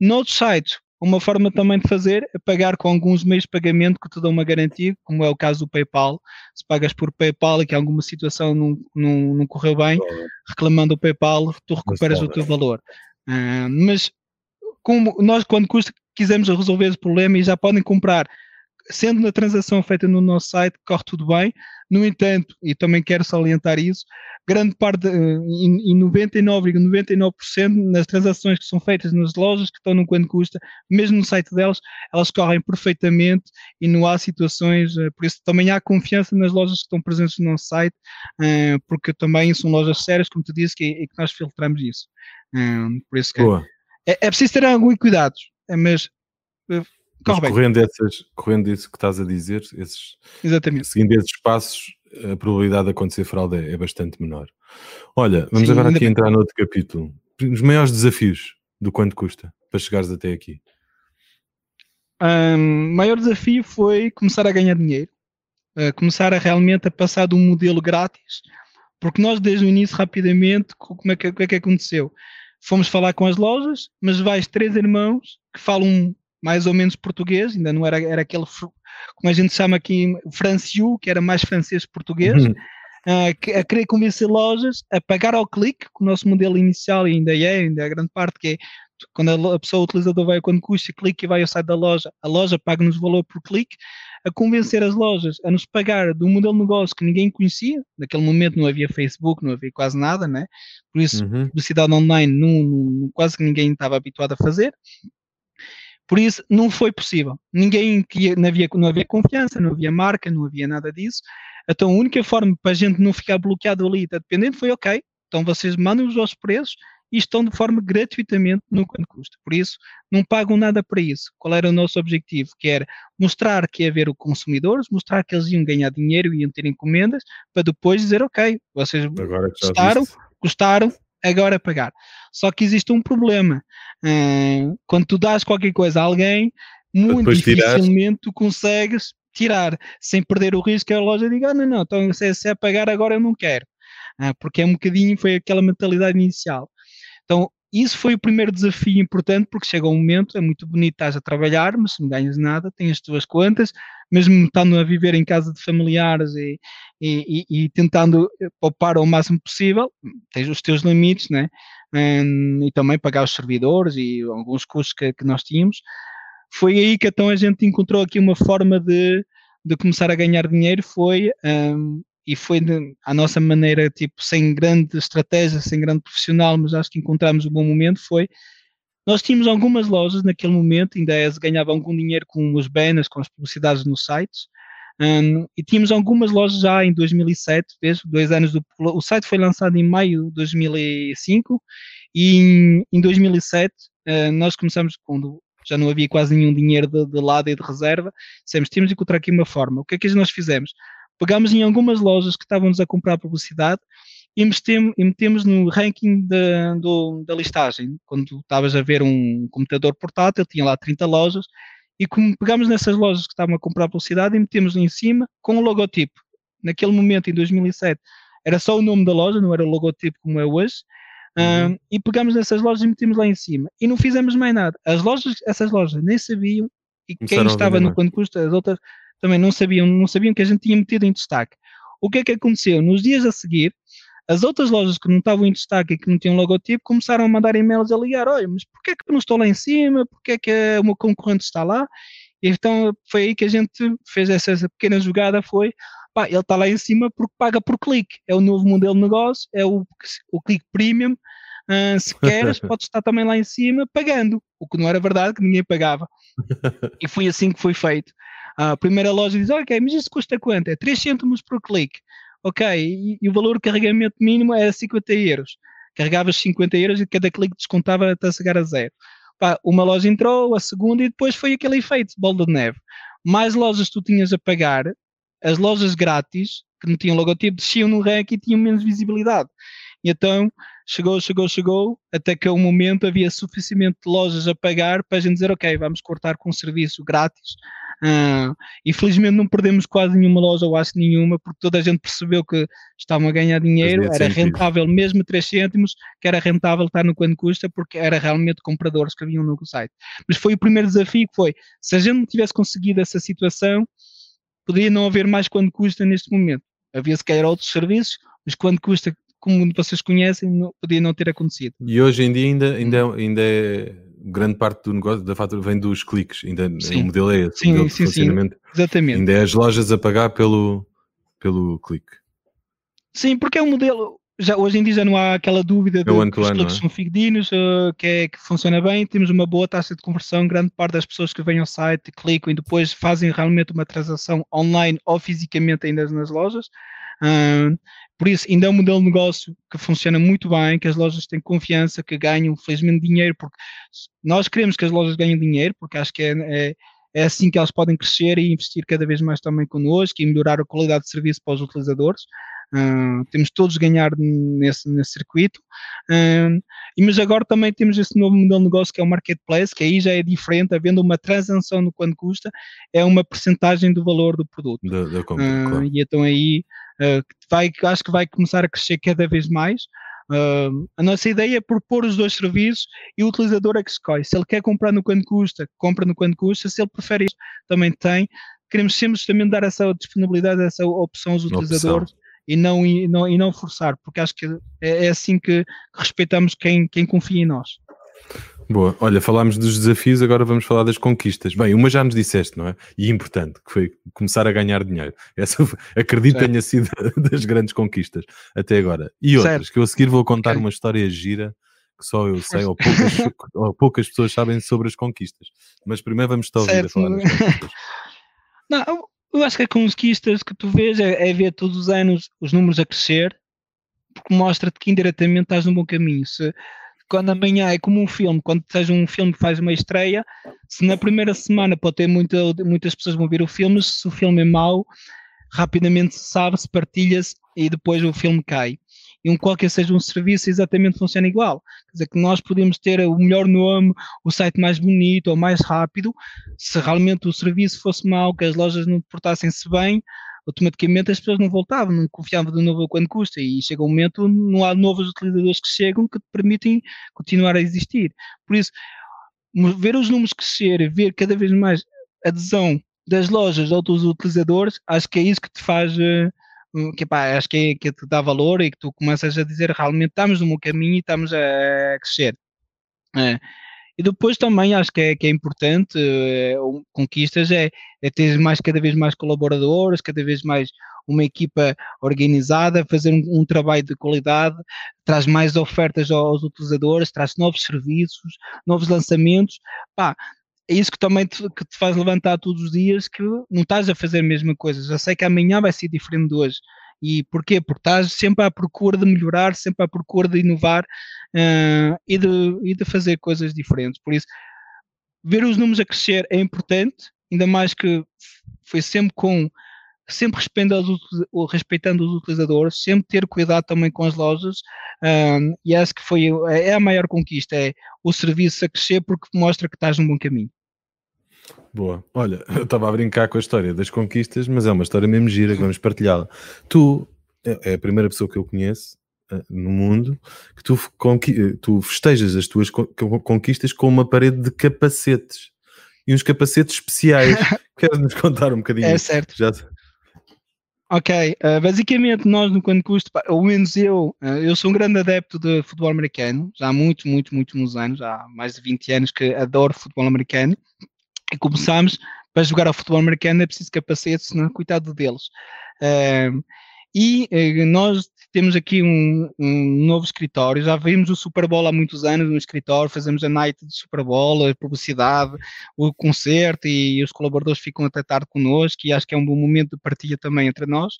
[SPEAKER 3] Noutros sites, uma forma também de fazer é pagar com alguns meios de pagamento que te dão uma garantia, como é o caso do PayPal. Se pagas por PayPal e que alguma situação não, não, não correu bem, reclamando o PayPal, tu recuperas o teu valor. Uh, mas como nós, quando custa, quisemos resolver esse problema e já podem comprar sendo na transação feita no nosso site, corre tudo bem. No entanto, e também quero salientar isso, grande parte, em 99,99% ,99 nas transações que são feitas nas lojas que estão no quanto custa, mesmo no site delas, elas correm perfeitamente e não há situações, eh, por isso também há confiança nas lojas que estão presentes no nosso site, eh, porque também são lojas sérias, como tu disse, e que nós filtramos isso. Eh, por isso que é, é preciso ter algum cuidado, mas
[SPEAKER 2] mas correndo, essas, correndo isso que estás a dizer, esses,
[SPEAKER 3] Exatamente.
[SPEAKER 2] seguindo esses passos, a probabilidade de acontecer fraude é, é bastante menor. Olha, vamos Sim, agora aqui entrar no outro capítulo. Os maiores desafios do quanto custa para chegares até aqui?
[SPEAKER 3] O um, maior desafio foi começar a ganhar dinheiro. começar a realmente a passar de um modelo grátis, porque nós desde o início rapidamente, como é que, como é que aconteceu? Fomos falar com as lojas, mas vais três irmãos que falam mais ou menos português, ainda não era, era aquele, como a gente chama aqui, franciu, que era mais francês que português, uhum. uh, a querer convencer lojas a pagar ao clique, que o nosso modelo inicial ainda é, ainda é a grande parte, que é quando a pessoa, o utilizador vai quando custa, clique e vai ao site da loja, a loja paga-nos valor por clique, a convencer as lojas a nos pagar de um modelo de negócio que ninguém conhecia, naquele momento não havia Facebook, não havia quase nada, né? por isso uhum. publicidade online não, não, quase que ninguém estava habituado a fazer, por isso não foi possível, ninguém, não havia, não havia confiança, não havia marca, não havia nada disso, então a única forma para a gente não ficar bloqueado ali, está dependente, foi ok, então vocês mandem os vossos preços, e estão de forma gratuitamente no quanto custa. Por isso, não pagam nada para isso. Qual era o nosso objetivo? Que era mostrar que ia haver o consumidores, mostrar que eles iam ganhar dinheiro e iam ter encomendas, para depois dizer, ok, vocês gostaram, gostaram, agora pagar. Só que existe um problema. Uh, quando tu dás qualquer coisa a alguém, muito dificilmente tu consegues tirar, sem perder o risco que a loja diga, ah, não, não, então se é, é pagar agora eu não quero. Uh, porque é um bocadinho, foi aquela mentalidade inicial. Então, isso foi o primeiro desafio importante, porque chega um momento, é muito bonito, estás a trabalhar, mas não ganhas nada, tens as tuas contas, mesmo estando a viver em casa de familiares e, e, e, e tentando poupar ao máximo possível, tens os teus limites, né? Um, e também pagar os servidores e alguns custos que, que nós tínhamos. Foi aí que então a gente encontrou aqui uma forma de, de começar a ganhar dinheiro, foi um, e foi à nossa maneira, tipo, sem grande estratégia, sem grande profissional, mas acho que encontramos um bom momento, foi nós tínhamos algumas lojas naquele momento, ainda é, ganhavam algum dinheiro com os banners, com as publicidades nos sites, um, e tínhamos algumas lojas já em 2007, vejo, dois anos do, o site foi lançado em maio de 2005, e em, em 2007 uh, nós começamos, quando já não havia quase nenhum dinheiro de, de lado e de reserva, dissemos, temos de encontrar aqui uma forma. O que é que nós fizemos? Pegámos em algumas lojas que estavam-nos a comprar publicidade e metemos, e metemos no ranking da, do, da listagem. Quando estavas a ver um computador portátil, tinha lá 30 lojas, e como pegámos nessas lojas que estavam a comprar publicidade e metemos em cima com o logotipo. Naquele momento, em 2007, era só o nome da loja, não era o logotipo como é hoje. Uhum. Um, e pegámos nessas lojas e metemos lá em cima. E não fizemos mais nada. As lojas, essas lojas nem sabiam, e quem estava no custa, as outras também não sabiam, não sabiam que a gente tinha metido em destaque. O que é que aconteceu? Nos dias a seguir, as outras lojas que não estavam em destaque e que não tinham logotipo começaram a mandar e-mails a ligar: olha, mas porquê é que eu não estou lá em cima? Porquê é que o meu concorrente está lá? E então foi aí que a gente fez essa, essa pequena jogada: foi pá, ele está lá em cima porque paga por clique. É o novo modelo de negócio, é o, o clique premium. Uh, se queres, podes estar também lá em cima pagando, o que não era verdade, que ninguém pagava. e foi assim que foi feito. A primeira loja diz, ok, mas isso custa quanto? É 3 cêntimos por clique. Ok, e, e, o valor de carregamento mínimo é 50 euros. Carregavas 50 euros e cada clique descontava até chegar a zero. Pá, uma loja entrou, a segunda e depois foi aquele efeito, bola de neve. Mais lojas tu tinhas a pagar, as lojas grátis, que não tinham logotipo, desciam no rank e tinham menos visibilidade. E então chegou, chegou, chegou, até que um momento havia suficientemente lojas a pagar para a gente dizer, ok, vamos cortar com um serviço grátis Uh, infelizmente não perdemos quase nenhuma loja, ou acho nenhuma, porque toda a gente percebeu que estavam a ganhar dinheiro, era rentável mesmo 3 cêntimos, que era rentável estar no quanto custa, porque era realmente compradores que haviam no site. Mas foi o primeiro desafio que foi, se a gente não tivesse conseguido essa situação, poderia não haver mais quanto custa neste momento. Havia se calhar outros serviços, mas quanto custa, como vocês conhecem, não, podia não ter acontecido.
[SPEAKER 2] E hoje em dia ainda, ainda, ainda é grande parte do negócio da fatura vem dos cliques, ainda sim. o modelo é esse,
[SPEAKER 3] sim,
[SPEAKER 2] modelo
[SPEAKER 3] sim, funcionamento. Sim, exatamente.
[SPEAKER 2] Ainda é as lojas a pagar pelo, pelo clique.
[SPEAKER 3] Sim, porque é um modelo, já, hoje em dia já não há aquela dúvida de é que os cliques é? são fidedignos, uh, que, é, que funciona bem, temos uma boa taxa de conversão, grande parte das pessoas que vêm ao site clicam e depois fazem realmente uma transação online ou fisicamente ainda nas lojas. Uh, por isso, ainda é um modelo de negócio que funciona muito bem, que as lojas têm confiança, que ganham felizmente dinheiro, porque nós queremos que as lojas ganhem dinheiro, porque acho que é, é, é assim que elas podem crescer e investir cada vez mais também connosco e melhorar a qualidade de serviço para os utilizadores. Uh, temos todos ganhar nesse, nesse circuito. Uh, mas agora também temos esse novo modelo de negócio que é o marketplace, que aí já é diferente, havendo uma transação no quanto custa, é uma percentagem do valor do produto. Da, compra, uh, claro. E então aí vai, acho que vai começar a crescer cada vez mais. Uh, a nossa ideia é propor os dois serviços e o utilizador é que escolhe. Se ele quer comprar no quanto custa, compra no quanto custa. Se ele prefere isto, também tem. Queremos sempre também dar essa disponibilidade, essa opção aos utilizadores e não, e, não, e não forçar, porque acho que é, é assim que respeitamos quem, quem confia em nós.
[SPEAKER 2] Boa. Olha, falámos dos desafios, agora vamos falar das conquistas. Bem, uma já nos disseste, não é? E importante, que foi começar a ganhar dinheiro. Essa, acredito, certo. tenha sido das grandes conquistas até agora. E outras, certo. que eu a seguir vou contar okay. uma história gira que só eu sei, ou poucas, ou poucas, pessoas sabem sobre as conquistas. Mas primeiro vamos estar a ouvir a falar das conquistas.
[SPEAKER 3] Não, eu acho que as conquistas que tu vês é, é ver todos os anos os números a crescer, porque mostra-te que indiretamente estás no bom caminho. Se, quando amanhã é como um filme, quando seja um filme que faz uma estreia, se na primeira semana pode ter muita, muitas pessoas vão ver o filme, se o filme é mau, rapidamente se sabe, se partilha-se e depois o filme cai. E um qualquer seja um serviço exatamente funciona igual. Quer dizer que nós podemos ter o melhor nome, o site mais bonito ou mais rápido, se realmente o serviço fosse mau, que as lojas não portassem-se bem, automaticamente as pessoas não voltavam, não confiavam de novo quando custa e chega um momento, não há novos utilizadores que chegam que te permitem continuar a existir. Por isso, ver os números crescer, ver cada vez mais adesão das lojas a outros utilizadores, acho que é isso que te faz, eh, que, pá, acho que, é, que te dá valor e que tu começas a dizer realmente estamos no meu caminho e estamos a crescer. É. E depois também acho que é, que é importante, é, conquistas, é, é ter mais, cada vez mais colaboradores, cada vez mais uma equipa organizada, fazer um, um, trabalho de qualidade, traz mais ofertas aos utilizadores, traz novos serviços, novos lançamentos. Pá, é isso que também te, que te faz levantar todos os dias, que não estás a fazer a mesma coisa. Já sei que amanhã vai ser diferente de hoje. E porquê? Porque estás sempre à procura de melhorar, sempre à procura de inovar uh, e, de, e de fazer coisas diferentes. Por isso, ver os números a crescer é importante, ainda mais que foi sempre com sempre respeitando os, utilizadores, sempre ter cuidado também com as lojas, um, e acho que foi é a maior conquista, é o serviço a crescer porque mostra que estás num bom caminho.
[SPEAKER 2] Boa. Olha, eu estava a brincar com a história das conquistas, mas é uma história mesmo gira que vamos partilhá-la. Tu é, é a primeira pessoa que eu conheço uh, no mundo que tu, tu festejas as tuas conquistas com uma parede de capacetes e uns capacetes especiais. Queres nos contar um bocadinho?
[SPEAKER 3] É certo. Já... Ok, uh, basicamente nós no Quanto Custo, ou menos eu, uh, eu sou um grande adepto de futebol americano, já há muito, muito, muitos anos, já há mais de 20 anos que adoro futebol americano e começámos para jogar ao futebol americano é preciso capacetes, não? coitado deles. Uh, e uh, nós temos aqui um, um, novo escritório, já vimos o Super Bowl há muitos anos no escritório, fazemos a night de Super Bowl, a publicidade, o concerto e os colaboradores ficam até tarde connosco e acho que é um bom momento de partilha também entre nós.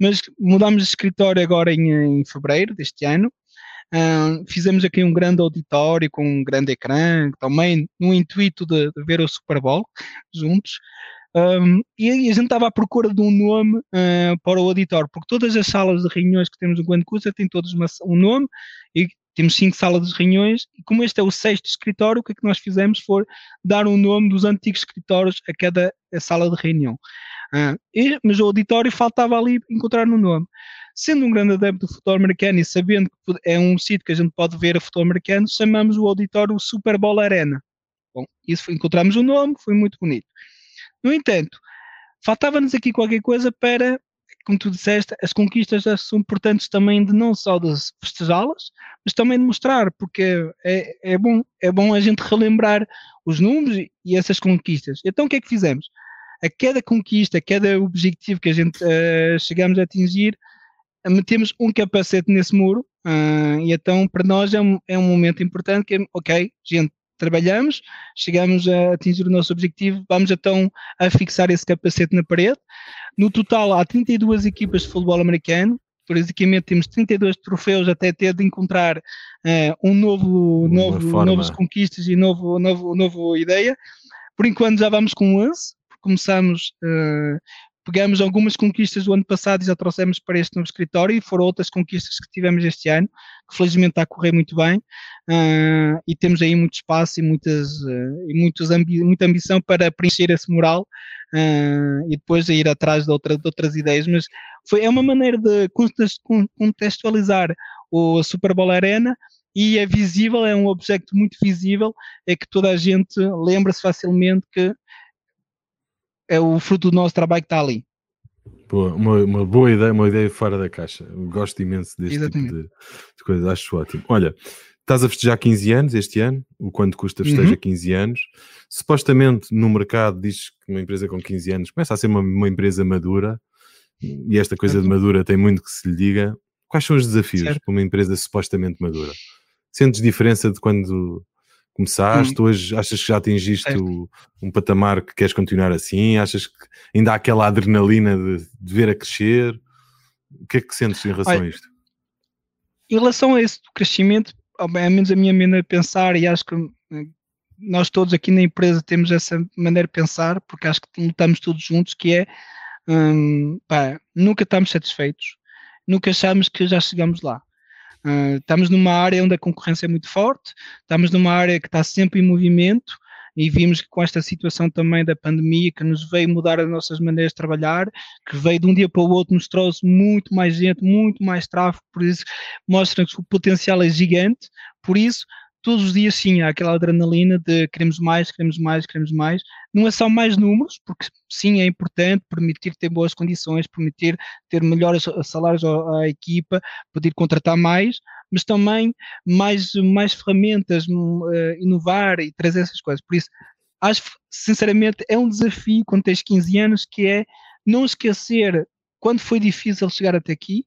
[SPEAKER 3] Mas mudamos de escritório agora em, em fevereiro deste ano Uh, fizemos aqui um grande auditório com um grande ecrã, também no intuito de, de ver o Super Bowl juntos. Um, e a gente estava à procura de um nome uh, para o auditório, porque todas as salas de reuniões que temos no Grande Cusa têm todas uma, um nome e temos cinco salas de reuniões. E como este é o sexto escritório, o que é que nós fizemos foi dar um nome dos antigos escritórios a cada sala de reunião. Uh, e, mas o auditório faltava ali encontrar um nome sendo um grande adepto do futebol americano e sabendo que é um sítio que a gente pode ver a futebol americano, chamamos o auditório Super Bowl Arena. Bom, isso encontramos o um nome, foi muito bonito. No entanto, faltava-nos aqui qualquer coisa para, como tu disseste, as conquistas são importantes também de não só de festejá-las, mas também de mostrar, porque é, é, bom, é bom a gente relembrar os números e essas conquistas. Então o que é que fizemos? A cada conquista, a cada objetivo que a gente uh, chegamos a atingir, metemos um capacete nesse muro uh, e então para nós é um, é um momento importante que é, ok, gente, trabalhamos, chegamos a atingir o nosso objetivo, vamos então a fixar esse capacete na parede. No total há 32 equipas de futebol americano, basicamente temos 32 troféus até ter de encontrar uh, um novo, novo novos conquistas e novo, novo, novo ideia. Por enquanto já vamos com 11, começamos uh, pegamos algumas conquistas do ano passado e já trouxemos para este novo escritório e foram outras conquistas que tivemos este ano, que felizmente está a correr muito bem uh, e temos aí muito espaço e, muitas, uh, e muitos ambi muita ambição para preencher esse mural uh, e depois ir atrás de, outra, de, outras ideias, mas foi, é uma maneira de contextualizar o Super Bowl Arena e é visível, é um objeto muito visível, é que toda a gente lembra-se facilmente que é o fruto do nosso trabalho que está ali.
[SPEAKER 2] Boa, uma, uma, boa ideia, uma ideia fora da caixa. Gosto imenso deste Exatamente. tipo de, de coisas, acho ótimo. Olha, estás a festejar 15 anos este ano, o quanto custa festejar uhum. 15 anos. Supostamente no mercado diz que uma empresa com 15 anos começa a ser uma, uma empresa madura, e esta coisa de madura tem muito que se lhe diga. Quais são os desafios certo. para uma empresa supostamente madura? Sentes diferença de quando começaste? Hum. Hoje achas que já atingiste o, um patamar que queres continuar assim? Achas que ainda há aquela adrenalina de, de ver a crescer? O que é que sentes em relação Olha, a isto?
[SPEAKER 3] Em relação a esse crescimento, ao menos a minha maneira de pensar, e acho que eh, nós todos aqui na empresa temos essa maneira de pensar, porque acho que lutamos todos juntos, que é hum, pá, nunca estamos satisfeitos, nunca achamos que já chegamos lá. Uh, estamos numa área onde a concorrência é muito forte, estamos numa área que está sempre em movimento e vimos que com esta situação também da pandemia que nos veio mudar as nossas maneiras de trabalhar, que veio de um dia para o outro, nos trouxe muito mais gente, muito mais tráfego, por isso mostra que o potencial é gigante, por isso todos os dias sim há aquela adrenalina de queremos mais, queremos mais, queremos mais. Não é só mais números, porque sim é importante permitir ter boas condições, permitir ter melhores salários à, equipa, poder contratar mais, mas também mais, mais ferramentas, uh, inovar e trazer essas coisas. Por isso, acho sinceramente é um desafio quando tens 15 anos que é não esquecer quando foi difícil chegar até aqui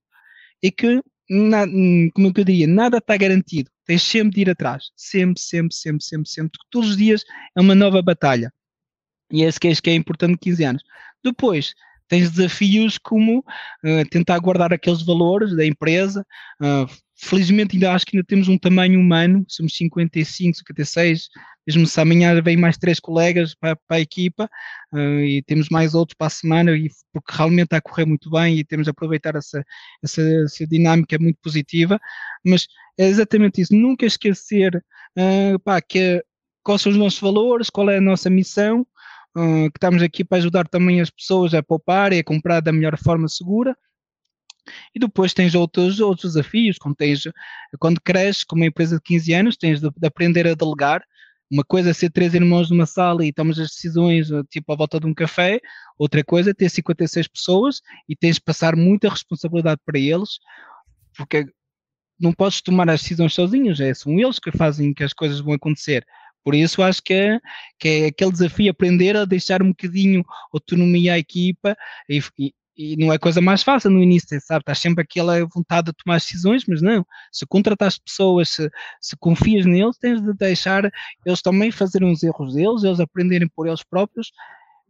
[SPEAKER 3] e que, na, como eu diria, nada está garantido Tens sempre de ir atrás. Sempre, sempre, sempre, sempre, sempre. Todos os dias é uma nova batalha. E é esse que é, que é importante 15 anos. Depois, tens desafios como uh, tentar guardar aqueles valores da empresa. Uh, felizmente ainda acho que ainda temos um tamanho humano, somos 55, 56, mesmo se amanhã vem mais três colegas para, para a equipa uh, e temos mais outros para a semana, e, porque realmente está a correr muito bem e temos de aproveitar essa, essa, essa dinâmica muito positiva, mas é exatamente isso, nunca esquecer uh, pá, que, quais são os nossos valores, qual é a nossa missão, uh, que estamos aqui para ajudar também as pessoas a poupar e a comprar da melhor forma segura. E depois tens outros, outros desafios, quando, tens, quando cresces com uma empresa de 15 anos, tens de, de aprender a delegar, uma coisa é ser três irmãos numa sala e tomamos as decisões tipo à volta de um café, outra coisa é ter 56 pessoas e tens de passar muita responsabilidade para eles, porque não podes tomar as decisões sozinhos, é, são eles que fazem que as coisas vão acontecer. Por isso acho que é, que é aquele desafio aprender a deixar um bocadinho autonomia à equipa e, e não é coisa mais fácil no início, sabe? Estás sempre aquela vontade de tomar decisões, mas não. Se contratas pessoas, se, se confias neles, tens de deixar eles também fazerem os erros deles, eles aprenderem por eles próprios.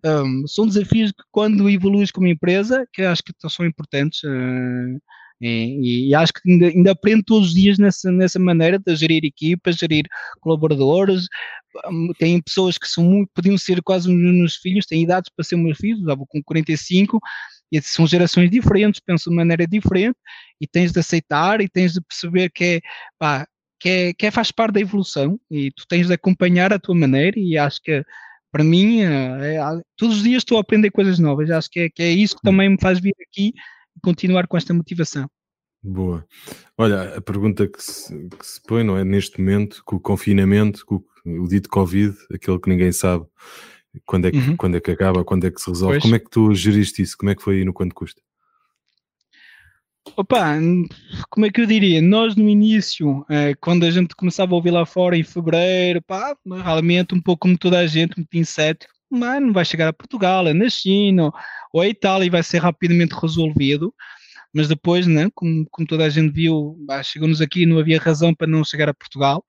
[SPEAKER 3] Um, são desafios que quando evoluís como empresa, que acho que são importantes. Uh, e, e, acho que ainda, ainda aprendo todos os dias nessa, nessa maneira de gerir equipas, gerir colaboradores. Hum, tem pessoas que são muito, podiam ser quase meus filhos, têm idades para ser meus filhos, já com 45, e são gerações diferentes, pensam de maneira diferente, e tens de aceitar e tens de perceber que é, pá, que é, que é faz parte da evolução, e tu tens de acompanhar a tua maneira, e acho que para mim, é, é, todos os dias estou a aprender coisas novas, acho que é, que é isso que também me faz vir aqui continuar com esta motivação.
[SPEAKER 2] Boa. Olha, a pergunta que se, que se põe, não é? Neste momento, com o confinamento, com o, dito Covid, aquele que ninguém sabe quando é que, uhum. quando é que acaba, quando é que se resolve, pois. como é que tu geriste isso? Como é que foi aí no quanto custa?
[SPEAKER 3] Opa, como é que eu diria? Nós no início, eh, quando a gente começava a ouvir lá fora em fevereiro, pá, realmente um pouco como toda a gente, um pouquinho cético, mas não vai chegar a Portugal, é na China ou a Itália e vai ser rapidamente resolvido. Mas depois, né, como, como toda a gente viu, chegou-nos aqui não havia razão para não chegar a Portugal.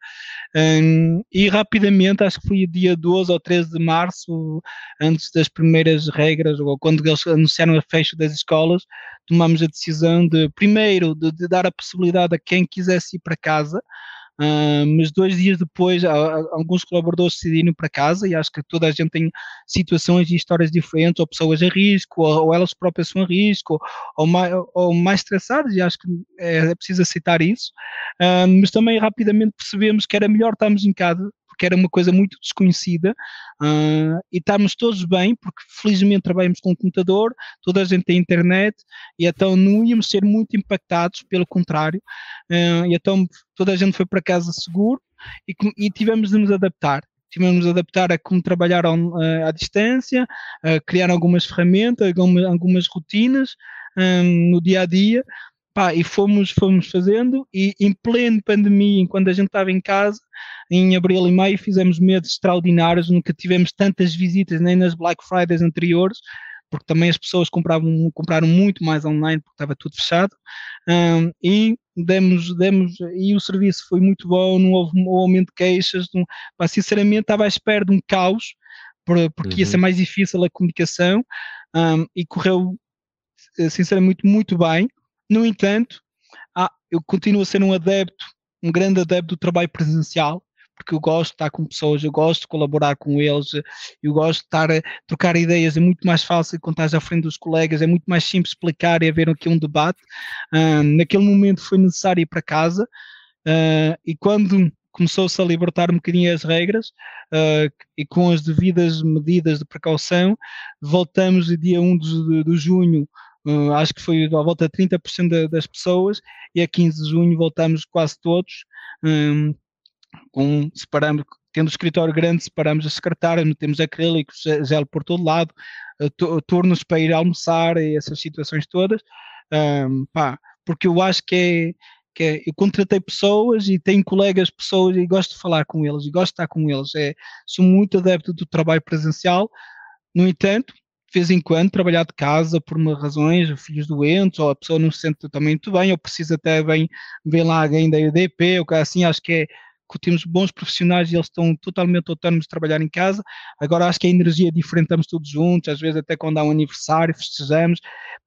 [SPEAKER 3] Um, e rapidamente, acho que foi dia 12 ou 13 de março, antes das primeiras regras, ou quando eles anunciaram a fecho das escolas, tomamos a decisão de, primeiro, de, de dar a possibilidade a quem quisesse ir para casa, Uh, mas dois dias depois, alguns colaboradores decidiram ir para casa e acho que toda a gente tem situações e histórias diferentes, ou pessoas a risco, ou, ou elas próprias são a risco, ou, mais, ou mais estressadas, e acho que é, é preciso aceitar isso. Uh, mas também rapidamente percebemos que era melhor estarmos em casa porque era uma coisa muito desconhecida uh, e estamos todos bem, porque felizmente trabalhamos com o computador, toda a gente tem internet e então não íamos ser muito impactados, pelo contrário, uh, e então toda a gente foi para casa seguro e, e tivemos de nos adaptar. Tivemos de adaptar a como trabalhar à distância, a criar algumas ferramentas, algumas, algumas rotinas um, no dia a dia, Pá, e fomos, fomos fazendo, e em pleno pandemia, enquanto a gente estava em casa, em abril e maio, fizemos meses extraordinários, nunca tivemos tantas visitas nem nas Black Fridays anteriores, porque também as pessoas compravam, compraram muito mais online porque estava tudo fechado, um, e demos, demos, e o serviço foi muito bom, não houve um aumento de queixas, não, pá, sinceramente estava à espera de um caos, porque uhum. ia ser uhum. mais difícil a comunicação, um, e correu sinceramente muito, muito bem, no entanto, ah, eu continuo a ser um adepto, um grande adepto do trabalho presencial, porque eu gosto de estar com pessoas, eu gosto de colaborar com eles, eu gosto de estar a trocar ideias, é muito mais fácil quando estás à frente dos colegas, é muito mais simples explicar e haver aqui um debate. Uh, naquele momento foi necessário ir para casa uh, e quando começou-se a libertar um bocadinho as regras uh, e com as devidas medidas de precaução, voltamos dia 1 de, de junho Uh, acho que foi à volta de 30% de, das pessoas e a 15 de junho voltamos quase todos. Um, com, separamos, tendo o escritório grande, separamos a secretária, metemos acrílicos, gel por todo lado, uh, turnos para ir almoçar e essas situações todas. Um, pá, porque eu acho que é, que é, eu contratei pessoas e tenho colegas, pessoas e gosto de falar com eles e gosto de estar com eles. É, sou muito adepto do trabalho presencial. No entanto, de vez em quando trabalhar de casa por uma razões, filhos doentes, ou a pessoa não se sente muito bem, ou precisa até bem ver lá alguém da EDP, ou assim, acho que é que temos bons profissionais e eles estão totalmente autónomos de trabalhar em casa. Agora acho que a energia é diferente, estamos todos juntos, às vezes até quando há um aniversário, festejamos.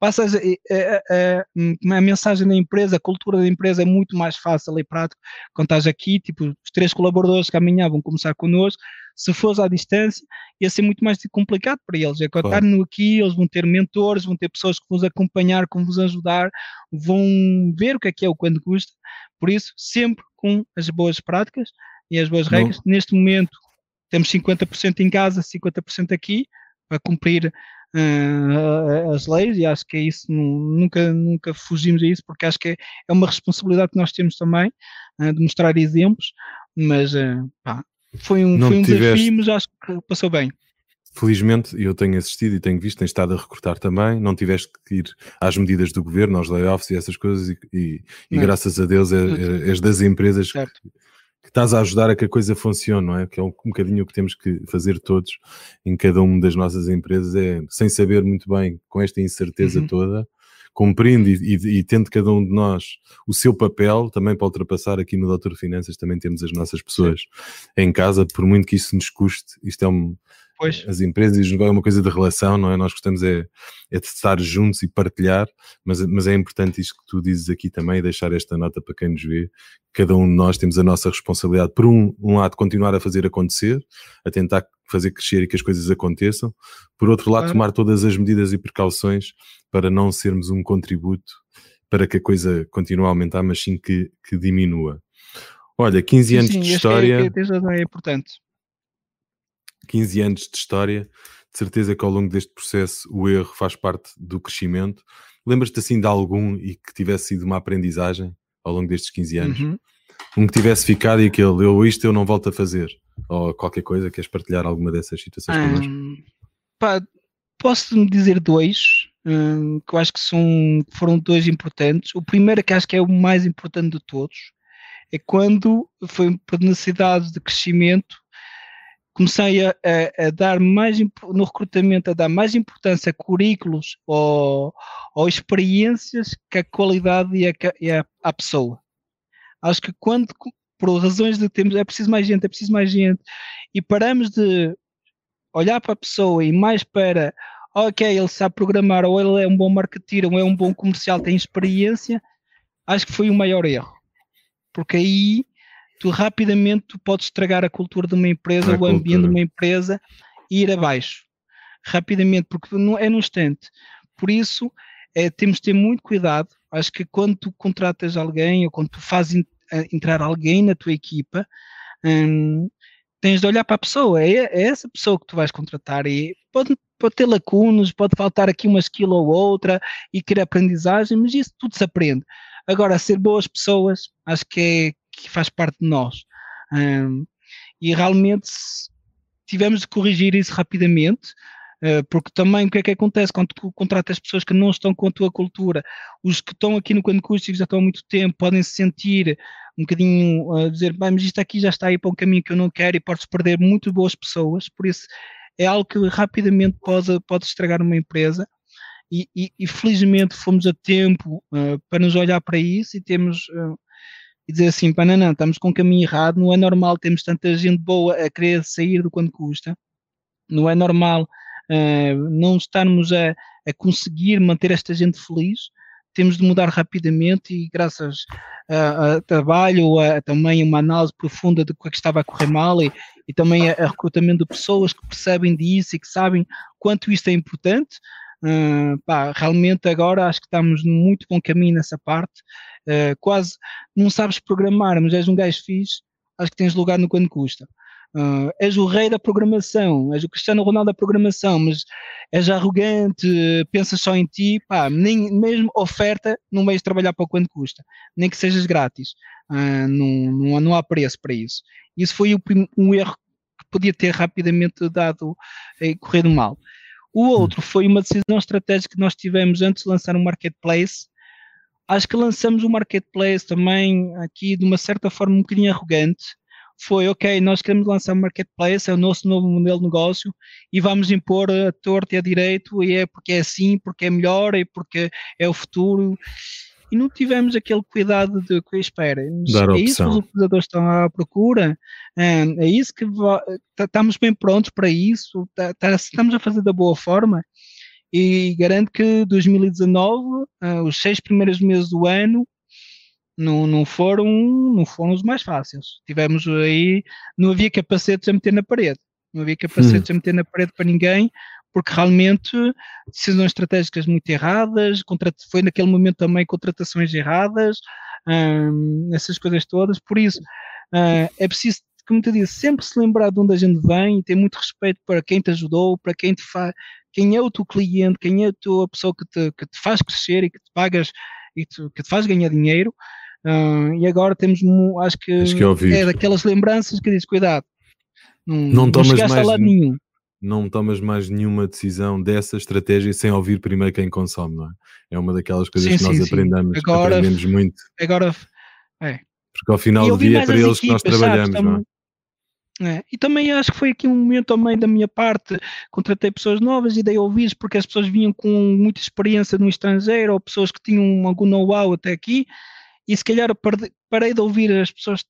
[SPEAKER 3] Passas a, a, a, a mensagem da empresa, a cultura da empresa é muito mais fácil e prático quando estás aqui, tipo, os três colaboradores que amanhã vão começar connosco, se fosse à distância, ia ser muito mais complicado para eles. É claro. estar aqui, eles vão ter mentores, vão ter pessoas que vos acompanhar, que vos ajudar, vão ver o que é que é o quanto custa. Por isso, sempre com as boas práticas e as boas regras. Neste momento, temos 50% em casa, 50% aqui, para cumprir uh, as leis, e acho que é isso, nunca, nunca fugimos a isso, porque acho que é, é uma responsabilidade que nós temos também, uh, de mostrar exemplos, mas uh, pá, foi um, foi um tiveste... desafio, mas acho que passou bem.
[SPEAKER 2] Felizmente, eu tenho assistido e tenho visto, tens estado a recrutar também, não tiveste que ir às medidas do governo, aos layoffs e essas coisas, e, e, e graças a Deus é, é, és das empresas que, que, estás a ajudar a que a coisa funcione, não é? Que é um, um bocadinho o que temos que fazer todos em cada uma das nossas empresas, é sem saber muito bem, com esta incerteza uhum. toda, cumprindo e, e, e, tendo cada um de nós o seu papel, também para ultrapassar aqui no Doutor Finanças, também temos as nossas pessoas Sim. em casa, por muito que isso nos custe, isto é um, Pois. As empresas é uma coisa de relação, não é? Nós gostamos é, é de estar juntos e partilhar, mas, mas é importante isto que tu dizes aqui também, deixar esta nota para quem nos vê. Cada um de nós temos a nossa responsabilidade, por um, um lado, continuar a fazer acontecer, a tentar fazer crescer e que as coisas aconteçam, por outro lado, tomar todas as medidas e precauções para não sermos um contributo para que a coisa continue a aumentar, mas sim que, que diminua. Olha, 15 anos sim, de história.
[SPEAKER 3] Que é, é importante.
[SPEAKER 2] 15 anos de história, de certeza que ao longo deste processo o erro faz parte do crescimento. Lembras-te assim de algum e que tivesse sido uma aprendizagem ao longo destes 15 anos? Uhum. Um que tivesse ficado e aquele, eu isto eu não volto a fazer, ou qualquer coisa, queres partilhar alguma dessas situações um, connosco?
[SPEAKER 3] Pá, posso dizer dois, um, que eu acho que são, foram dois importantes. O primeiro, que acho que é o mais importante de todos, é quando foi por necessidade de crescimento comecei a, a, a, dar mais no recrutamento a dar mais importância a currículos ou, ou experiências que a qualidade e a, e a, a pessoa. Acho que quando por razões de termos é preciso mais gente, é preciso mais gente e paramos de olhar para a pessoa e mais para ok, ele sabe programar ou ele é um bom marketeer ou é um bom comercial, tem experiência, acho que foi o maior erro. Porque aí tu rapidamente tu podes estragar a cultura de uma empresa, a o cultura. ambiente de uma empresa e ir abaixo. Rapidamente, porque não, é no instante. Por isso, é, temos de ter muito cuidado. Acho que quando tu contratas alguém ou quando tu fazes entrar alguém na tua equipa, hum, tens de olhar para a pessoa. É, é, essa pessoa que tu vais contratar e pode, pode ter lacunas, pode faltar aqui uma skill ou outra e querer aprendizagem, mas isso tudo se aprende. Agora, ser boas pessoas, acho que, é, que faz parte de nós. Um, e realmente tivemos de corrigir isso rapidamente, uh, porque também o que é que acontece quando tu contratas pessoas que não estão com a tua cultura? Os que estão aqui no Quando Acústico já estão há muito tempo, podem se sentir um bocadinho a uh, dizer, mas isto aqui já está aí para um caminho que eu não quero e podes perder muito boas pessoas, por isso é algo que rapidamente pode, pode estragar uma empresa e, e, e felizmente fomos a tempo uh, para nos olhar para isso e temos uh, e dizer assim, pá, não, não, estamos com o caminho errado, não é normal termos tanta gente boa a querer sair do quanto custa, não é normal uh, não estarmos a, a conseguir manter esta gente feliz, temos de mudar rapidamente e graças a, a trabalho, a, também uma análise profunda de o que estava a correr mal e, e também a, a, recrutamento de pessoas que percebem disso e que sabem quanto isto é importante, Uh, pá, realmente agora acho que estamos muito bom caminho nessa parte. Uh, quase não sabes programar, mas és um gajo fixe, acho que tens lugar no quando custa. Uh, és o rei da programação, és o Cristiano Ronaldo da programação, mas és arrogante, pensas só em ti, pá, nem mesmo oferta não vais trabalhar para quanto custa, nem que sejas grátis, uh, não, não, não há preço para isso. Isso foi o, um erro que podia ter rapidamente dado e corrido mal. O outro foi uma decisão estratégica que nós tivemos antes de lançar um marketplace. Acho que lançamos o um marketplace também aqui de uma certa forma um bocadinho arrogante. Foi, ok, nós queremos lançar um marketplace, é o nosso novo modelo de negócio e vamos impor a torta e a direito e é porque é assim, porque é melhor e porque é o futuro e não tivemos aquele cuidado de que espera. É isso que os utilizadores estão à procura, é, é isso que tá, estamos bem prontos para isso, tá, tá, estamos a fazer da boa forma e garanto que 2019, ah, os seis primeiros meses do ano, não, não, foram, não foram os mais fáceis. Tivemos aí, não havia capacetes a meter na parede, não havia capacetes hum. a meter na parede para ninguém, porque realmente decisões estratégicas muito erradas, foi naquele momento também contratações erradas, hum, essas coisas todas, por isso uh, é preciso, como te disse, sempre se lembrar de onde a gente vem e ter muito respeito para quem te ajudou, para quem te faz, quem é o teu cliente, quem é a tua pessoa que te, que te faz crescer e que te pagas e te, que te faz ganhar dinheiro. Uh, e agora temos, acho que, que é daquelas lembranças que diz: cuidado, não, não, não tomas mais nenhum
[SPEAKER 2] não tomas mais nenhuma decisão dessa estratégia sem ouvir primeiro quem consome, não é? É uma daquelas coisas sim, que nós sim, aprendemos, agora, aprendemos muito.
[SPEAKER 3] Agora, é.
[SPEAKER 2] Porque ao final do dia é para eles equipas, que nós trabalhamos, sabes, não
[SPEAKER 3] é? é? E também acho que foi aqui um momento também da minha parte, contratei pessoas novas e dei ouvir porque as pessoas vinham com muita experiência no estrangeiro ou pessoas que tinham algum know-how até aqui e se calhar parei de ouvir as pessoas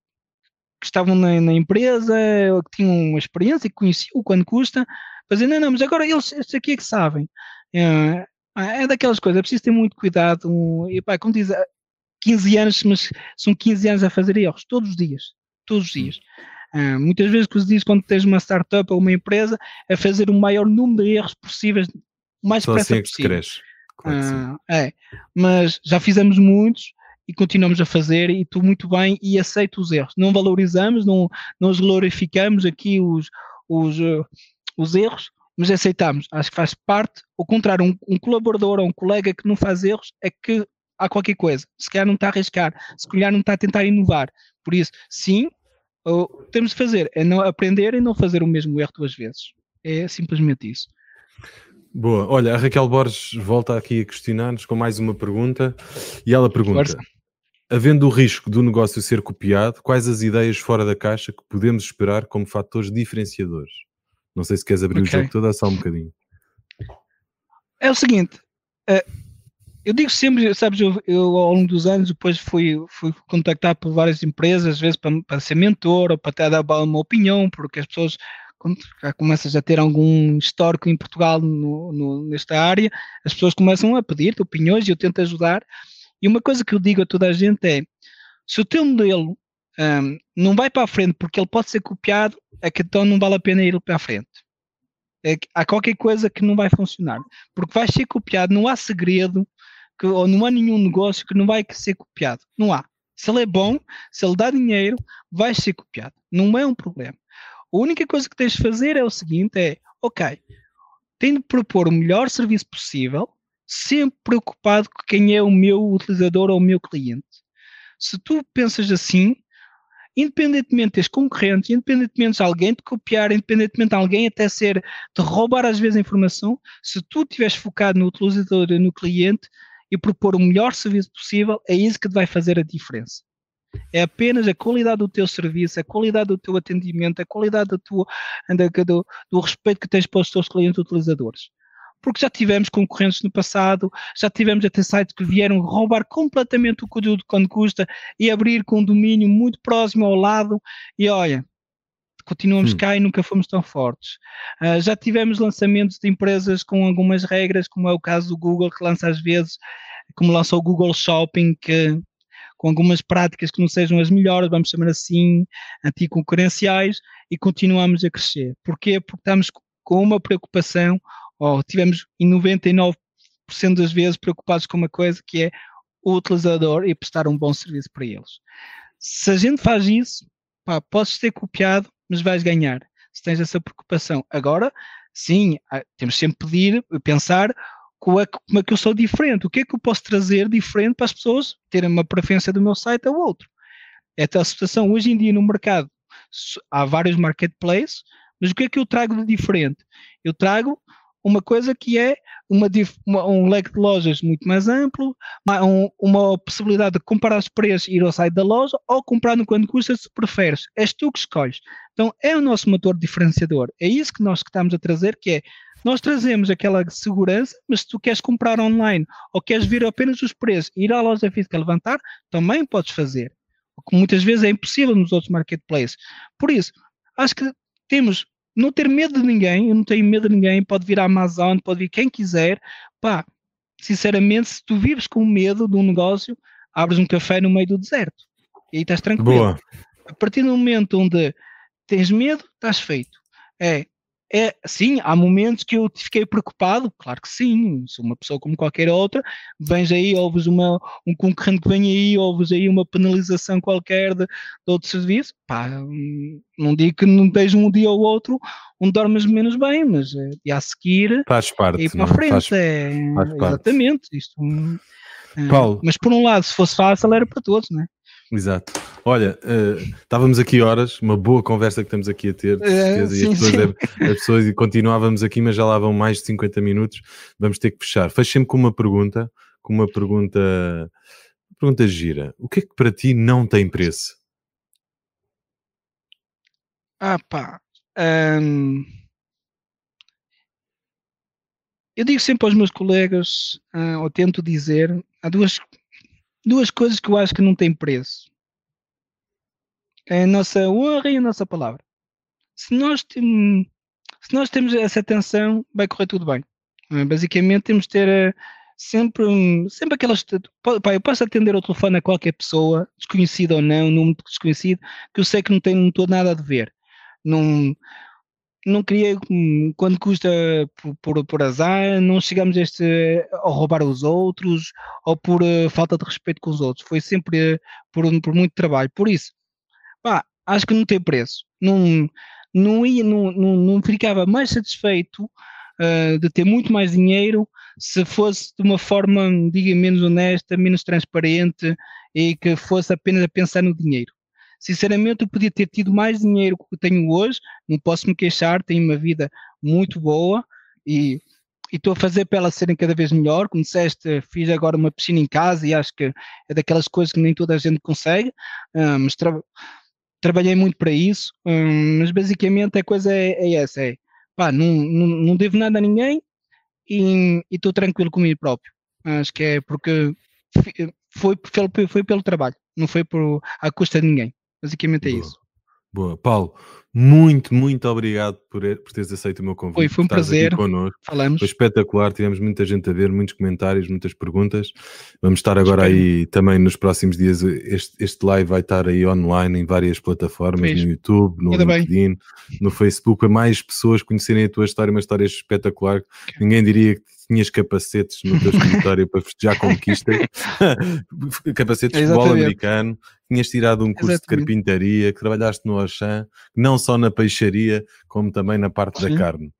[SPEAKER 3] que estavam na, na empresa, que tinham uma experiência, que conheciam quando custa, fazer, não, não, mas agora eles, estes aqui é que sabem. É, é daquelas coisas, é preciso ter muito cuidado. Um, e, pá, como diz, 15 anos, mas são 15 anos a fazer erros, todos os dias, todos os dias. Uh, muitas vezes que se diz quando tens uma startup ou uma empresa é fazer o maior número de erros possíveis, o mais Só assim é possível. Cresce. Claro uh, é, mas já fizemos muitos e continuamos a fazer e tu muito bem e aceito os erros. Não valorizamos, não, não os glorificamos aqui os, os, uh, os erros, mas aceitamos. Acho que faz parte. Ao contrário, um, um, colaborador ou um colega que não faz erros é que há qualquer coisa. Se calhar não está a arriscar, se calhar não está a tentar inovar. Por isso, sim, uh, temos de fazer é não aprender e não fazer o mesmo erro duas vezes. É simplesmente isso.
[SPEAKER 2] Boa. Olha, a Raquel Borges volta aqui a questionar-nos com mais uma pergunta e ela pergunta. Havendo o risco do negócio ser copiado, quais as ideias fora da caixa que podemos esperar como fatores diferenciadores? Não sei se queres abrir okay. o jogo todo, só um bocadinho.
[SPEAKER 3] É o seguinte, uh, eu digo sempre, sabes, eu, eu, ao longo dos anos depois fui, fui contactado por várias empresas, às vezes para, para ser mentor ou para até dar uma opinião, porque as pessoas quando já começas a ter algum histórico em Portugal no, no, nesta área, as pessoas começam a pedir opiniões e eu tento ajudar. E uma coisa que eu digo a toda a gente é: se o teu modelo um, não vai para a frente porque ele pode ser copiado, é que então não vale a pena ir para a frente. É que há qualquer coisa que não vai funcionar. Porque vai ser copiado, não há segredo, que, ou não há nenhum negócio que não vai ser copiado. Não há. Se ele é bom, se ele dá dinheiro, vai ser copiado. Não é um problema. A única coisa que tens de fazer é o seguinte: é, ok, tenho de propor o melhor serviço possível, sempre preocupado com quem é o meu utilizador ou o meu cliente. Se tu pensas assim, independentemente de teres concorrentes, independentemente de alguém te copiar, independentemente de alguém até ser, te roubar às vezes a informação, se tu estiveres focado no utilizador e no cliente e propor o melhor serviço possível, é isso que te vai fazer a diferença. É apenas a qualidade do teu serviço, a qualidade do teu atendimento, a qualidade do, teu, do, do respeito que tens para os teus clientes utilizadores porque já tivemos concorrentes no passado, já tivemos até sites que vieram roubar completamente o conteúdo quando custa e abrir com um domínio muito próximo ao lado e olha, continuamos hum. cá e nunca fomos tão fortes. Uh, já tivemos lançamentos de empresas com algumas regras, como é o caso do Google, que lança às vezes, como lançou o Google Shopping, que com algumas práticas que não sejam as melhores, vamos chamar assim, anticoncorrenciais, e continuamos a crescer. Porquê? Porque estamos com uma preocupação ou tivemos em 99% das vezes preocupados com uma coisa que é o utilizador e prestar um bom serviço para eles. Se a gente faz isso, pá, podes ter copiado, mas vais ganhar. Se tens essa preocupação. Agora, sim, temos sempre pedir, pensar como é, que, como é que eu sou diferente, o que é que eu posso trazer diferente para as pessoas terem uma preferência do meu site ou outro. É a situação. Hoje em dia no mercado há vários marketplaces, mas o que é que eu trago de diferente? Eu trago uma coisa que é uma, uma, um leque de lojas muito mais amplo, uma, um, uma possibilidade de comparar os preços e ir ao site da loja ou comprar no quanto custa se preferes. És tu que escolhes. Então é o nosso motor diferenciador. É isso que nós estamos a trazer, que é nós trazemos aquela segurança, mas se tu queres comprar online ou queres ver apenas os preços e ir à loja física levantar, também podes fazer. O que muitas vezes é impossível nos outros marketplaces. Por isso, acho que temos não ter medo de ninguém, eu não tenho medo de ninguém, pode vir a Amazon, pode vir quem quiser, pá, sinceramente, se tu vives com medo de um negócio, abres um café no meio do deserto e aí estás tranquilo. Boa. A partir do momento onde tens medo, estás feito. É, é, sim, há momentos que eu fiquei preocupado, claro que sim, sou uma pessoa como qualquer outra, vens aí, ouves uma, um concorrente que vem aí, ouves aí uma penalização qualquer de, de outro serviço, pá, não digo que não tens um dia ou outro onde dormes menos bem, mas é, e a seguir
[SPEAKER 2] faz parte,
[SPEAKER 3] e para a frente, faz, é, faz exatamente, isto, é, Paulo. mas por um lado, se fosse fácil era para todos, não é?
[SPEAKER 2] Exato. Olha, uh, estávamos aqui horas, uma boa conversa que estamos aqui a ter, é, sim, e as pessoas, as pessoas, continuávamos aqui, mas já lá vão mais de 50 minutos, vamos ter que fechar. Faz sempre com uma pergunta, com uma pergunta, pergunta gira. O que é que para ti não tem preço?
[SPEAKER 3] Ah pá, hum, eu digo sempre aos meus colegas, uh, ou tento dizer, há duas duas coisas que eu acho que não têm preço. É a nossa honra e a nossa palavra. Se nós, se nós temos essa atenção, vai correr tudo bem. É? Basicamente, temos de ter eh, sempre, sempre aquelas. Pá, eu posso atender ao telefone a qualquer pessoa, desconhecido ou não, número desconhecido, que eu sei que não tem não nada a dever. Não, não queria, hum, quando custa por, por, por, azar, não chegamos a, este, a roubar os outros ou por uh, falta de respeito com os outros. Foi sempre uh, por, por muito trabalho. Por isso, pá, acho que não tem preço. Não, não, ia, não, não, não ficava mais satisfeito uh, de ter muito mais dinheiro se fosse de uma forma, diga, menos honesta, menos transparente e que fosse apenas a pensar no dinheiro. Sinceramente, eu podia ter tido mais dinheiro que tenho hoje, não posso me queixar, tenho uma vida muito boa e estou a fazer para ela serem cada vez melhor. Como disseste, fiz agora uma piscina em casa e acho que é daquelas coisas que nem toda a gente consegue, uh, mas tra trabalhei muito para isso. Um, mas basicamente a coisa é, é essa: é pá, não, não, não devo nada a ninguém e estou tranquilo comigo próprio. Acho que é porque foi, foi, foi pelo trabalho, não foi por, à custa de ninguém. Basicamente é
[SPEAKER 2] Boa.
[SPEAKER 3] isso.
[SPEAKER 2] Boa. Paulo, muito, muito obrigado por, por teres aceito o meu convite.
[SPEAKER 3] Foi, foi um prazer. Falamos.
[SPEAKER 2] Foi espetacular, tivemos muita gente a ver, muitos comentários, muitas perguntas. Vamos estar agora Espero. aí também nos próximos dias. Este, este live vai estar aí online em várias plataformas, no YouTube, no Ainda LinkedIn, bem. no Facebook, para mais pessoas conhecerem a tua história, uma história espetacular. Ninguém diria que tinhas capacetes no teu escritório para festejar conquista, capacetes de futebol americano, tinhas tirado um curso Exatamente. de carpintaria, que trabalhaste no Auchan, não só na peixaria, como também na parte da carne.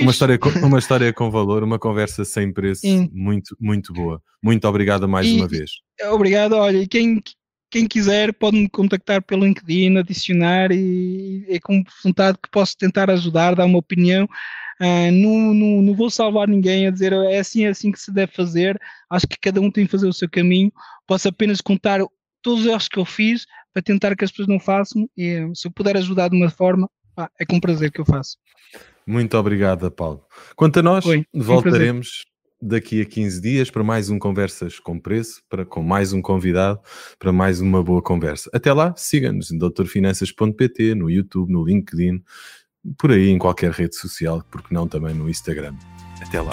[SPEAKER 2] Uma história, com, uma história com valor, uma conversa sem preço, Sim. muito, muito boa. Muito obrigado mais e, uma vez.
[SPEAKER 3] Obrigado, olha, quem, quem quiser pode me contactar pelo LinkedIn, adicionar e é com vontade que posso tentar ajudar, dar uma opinião. Uh, não, não, não, vou salvar ninguém a dizer é assim, é assim que se deve fazer. Acho que cada um tem que fazer o seu caminho. Posso apenas contar todos os erros que eu fiz para tentar que as pessoas não façam. E se eu puder ajudar de uma forma, ah, é com prazer que eu faço.
[SPEAKER 2] Muito obrigado, Paulo. Quanto a nós, Oi, voltaremos daqui a 15 dias para mais um Conversas com Preço, para, com mais um convidado, para mais uma boa conversa. Até lá, siga-nos em doutorfinanças.pt, no YouTube, no LinkedIn por aí em qualquer rede social, porque não também no Instagram. Até lá.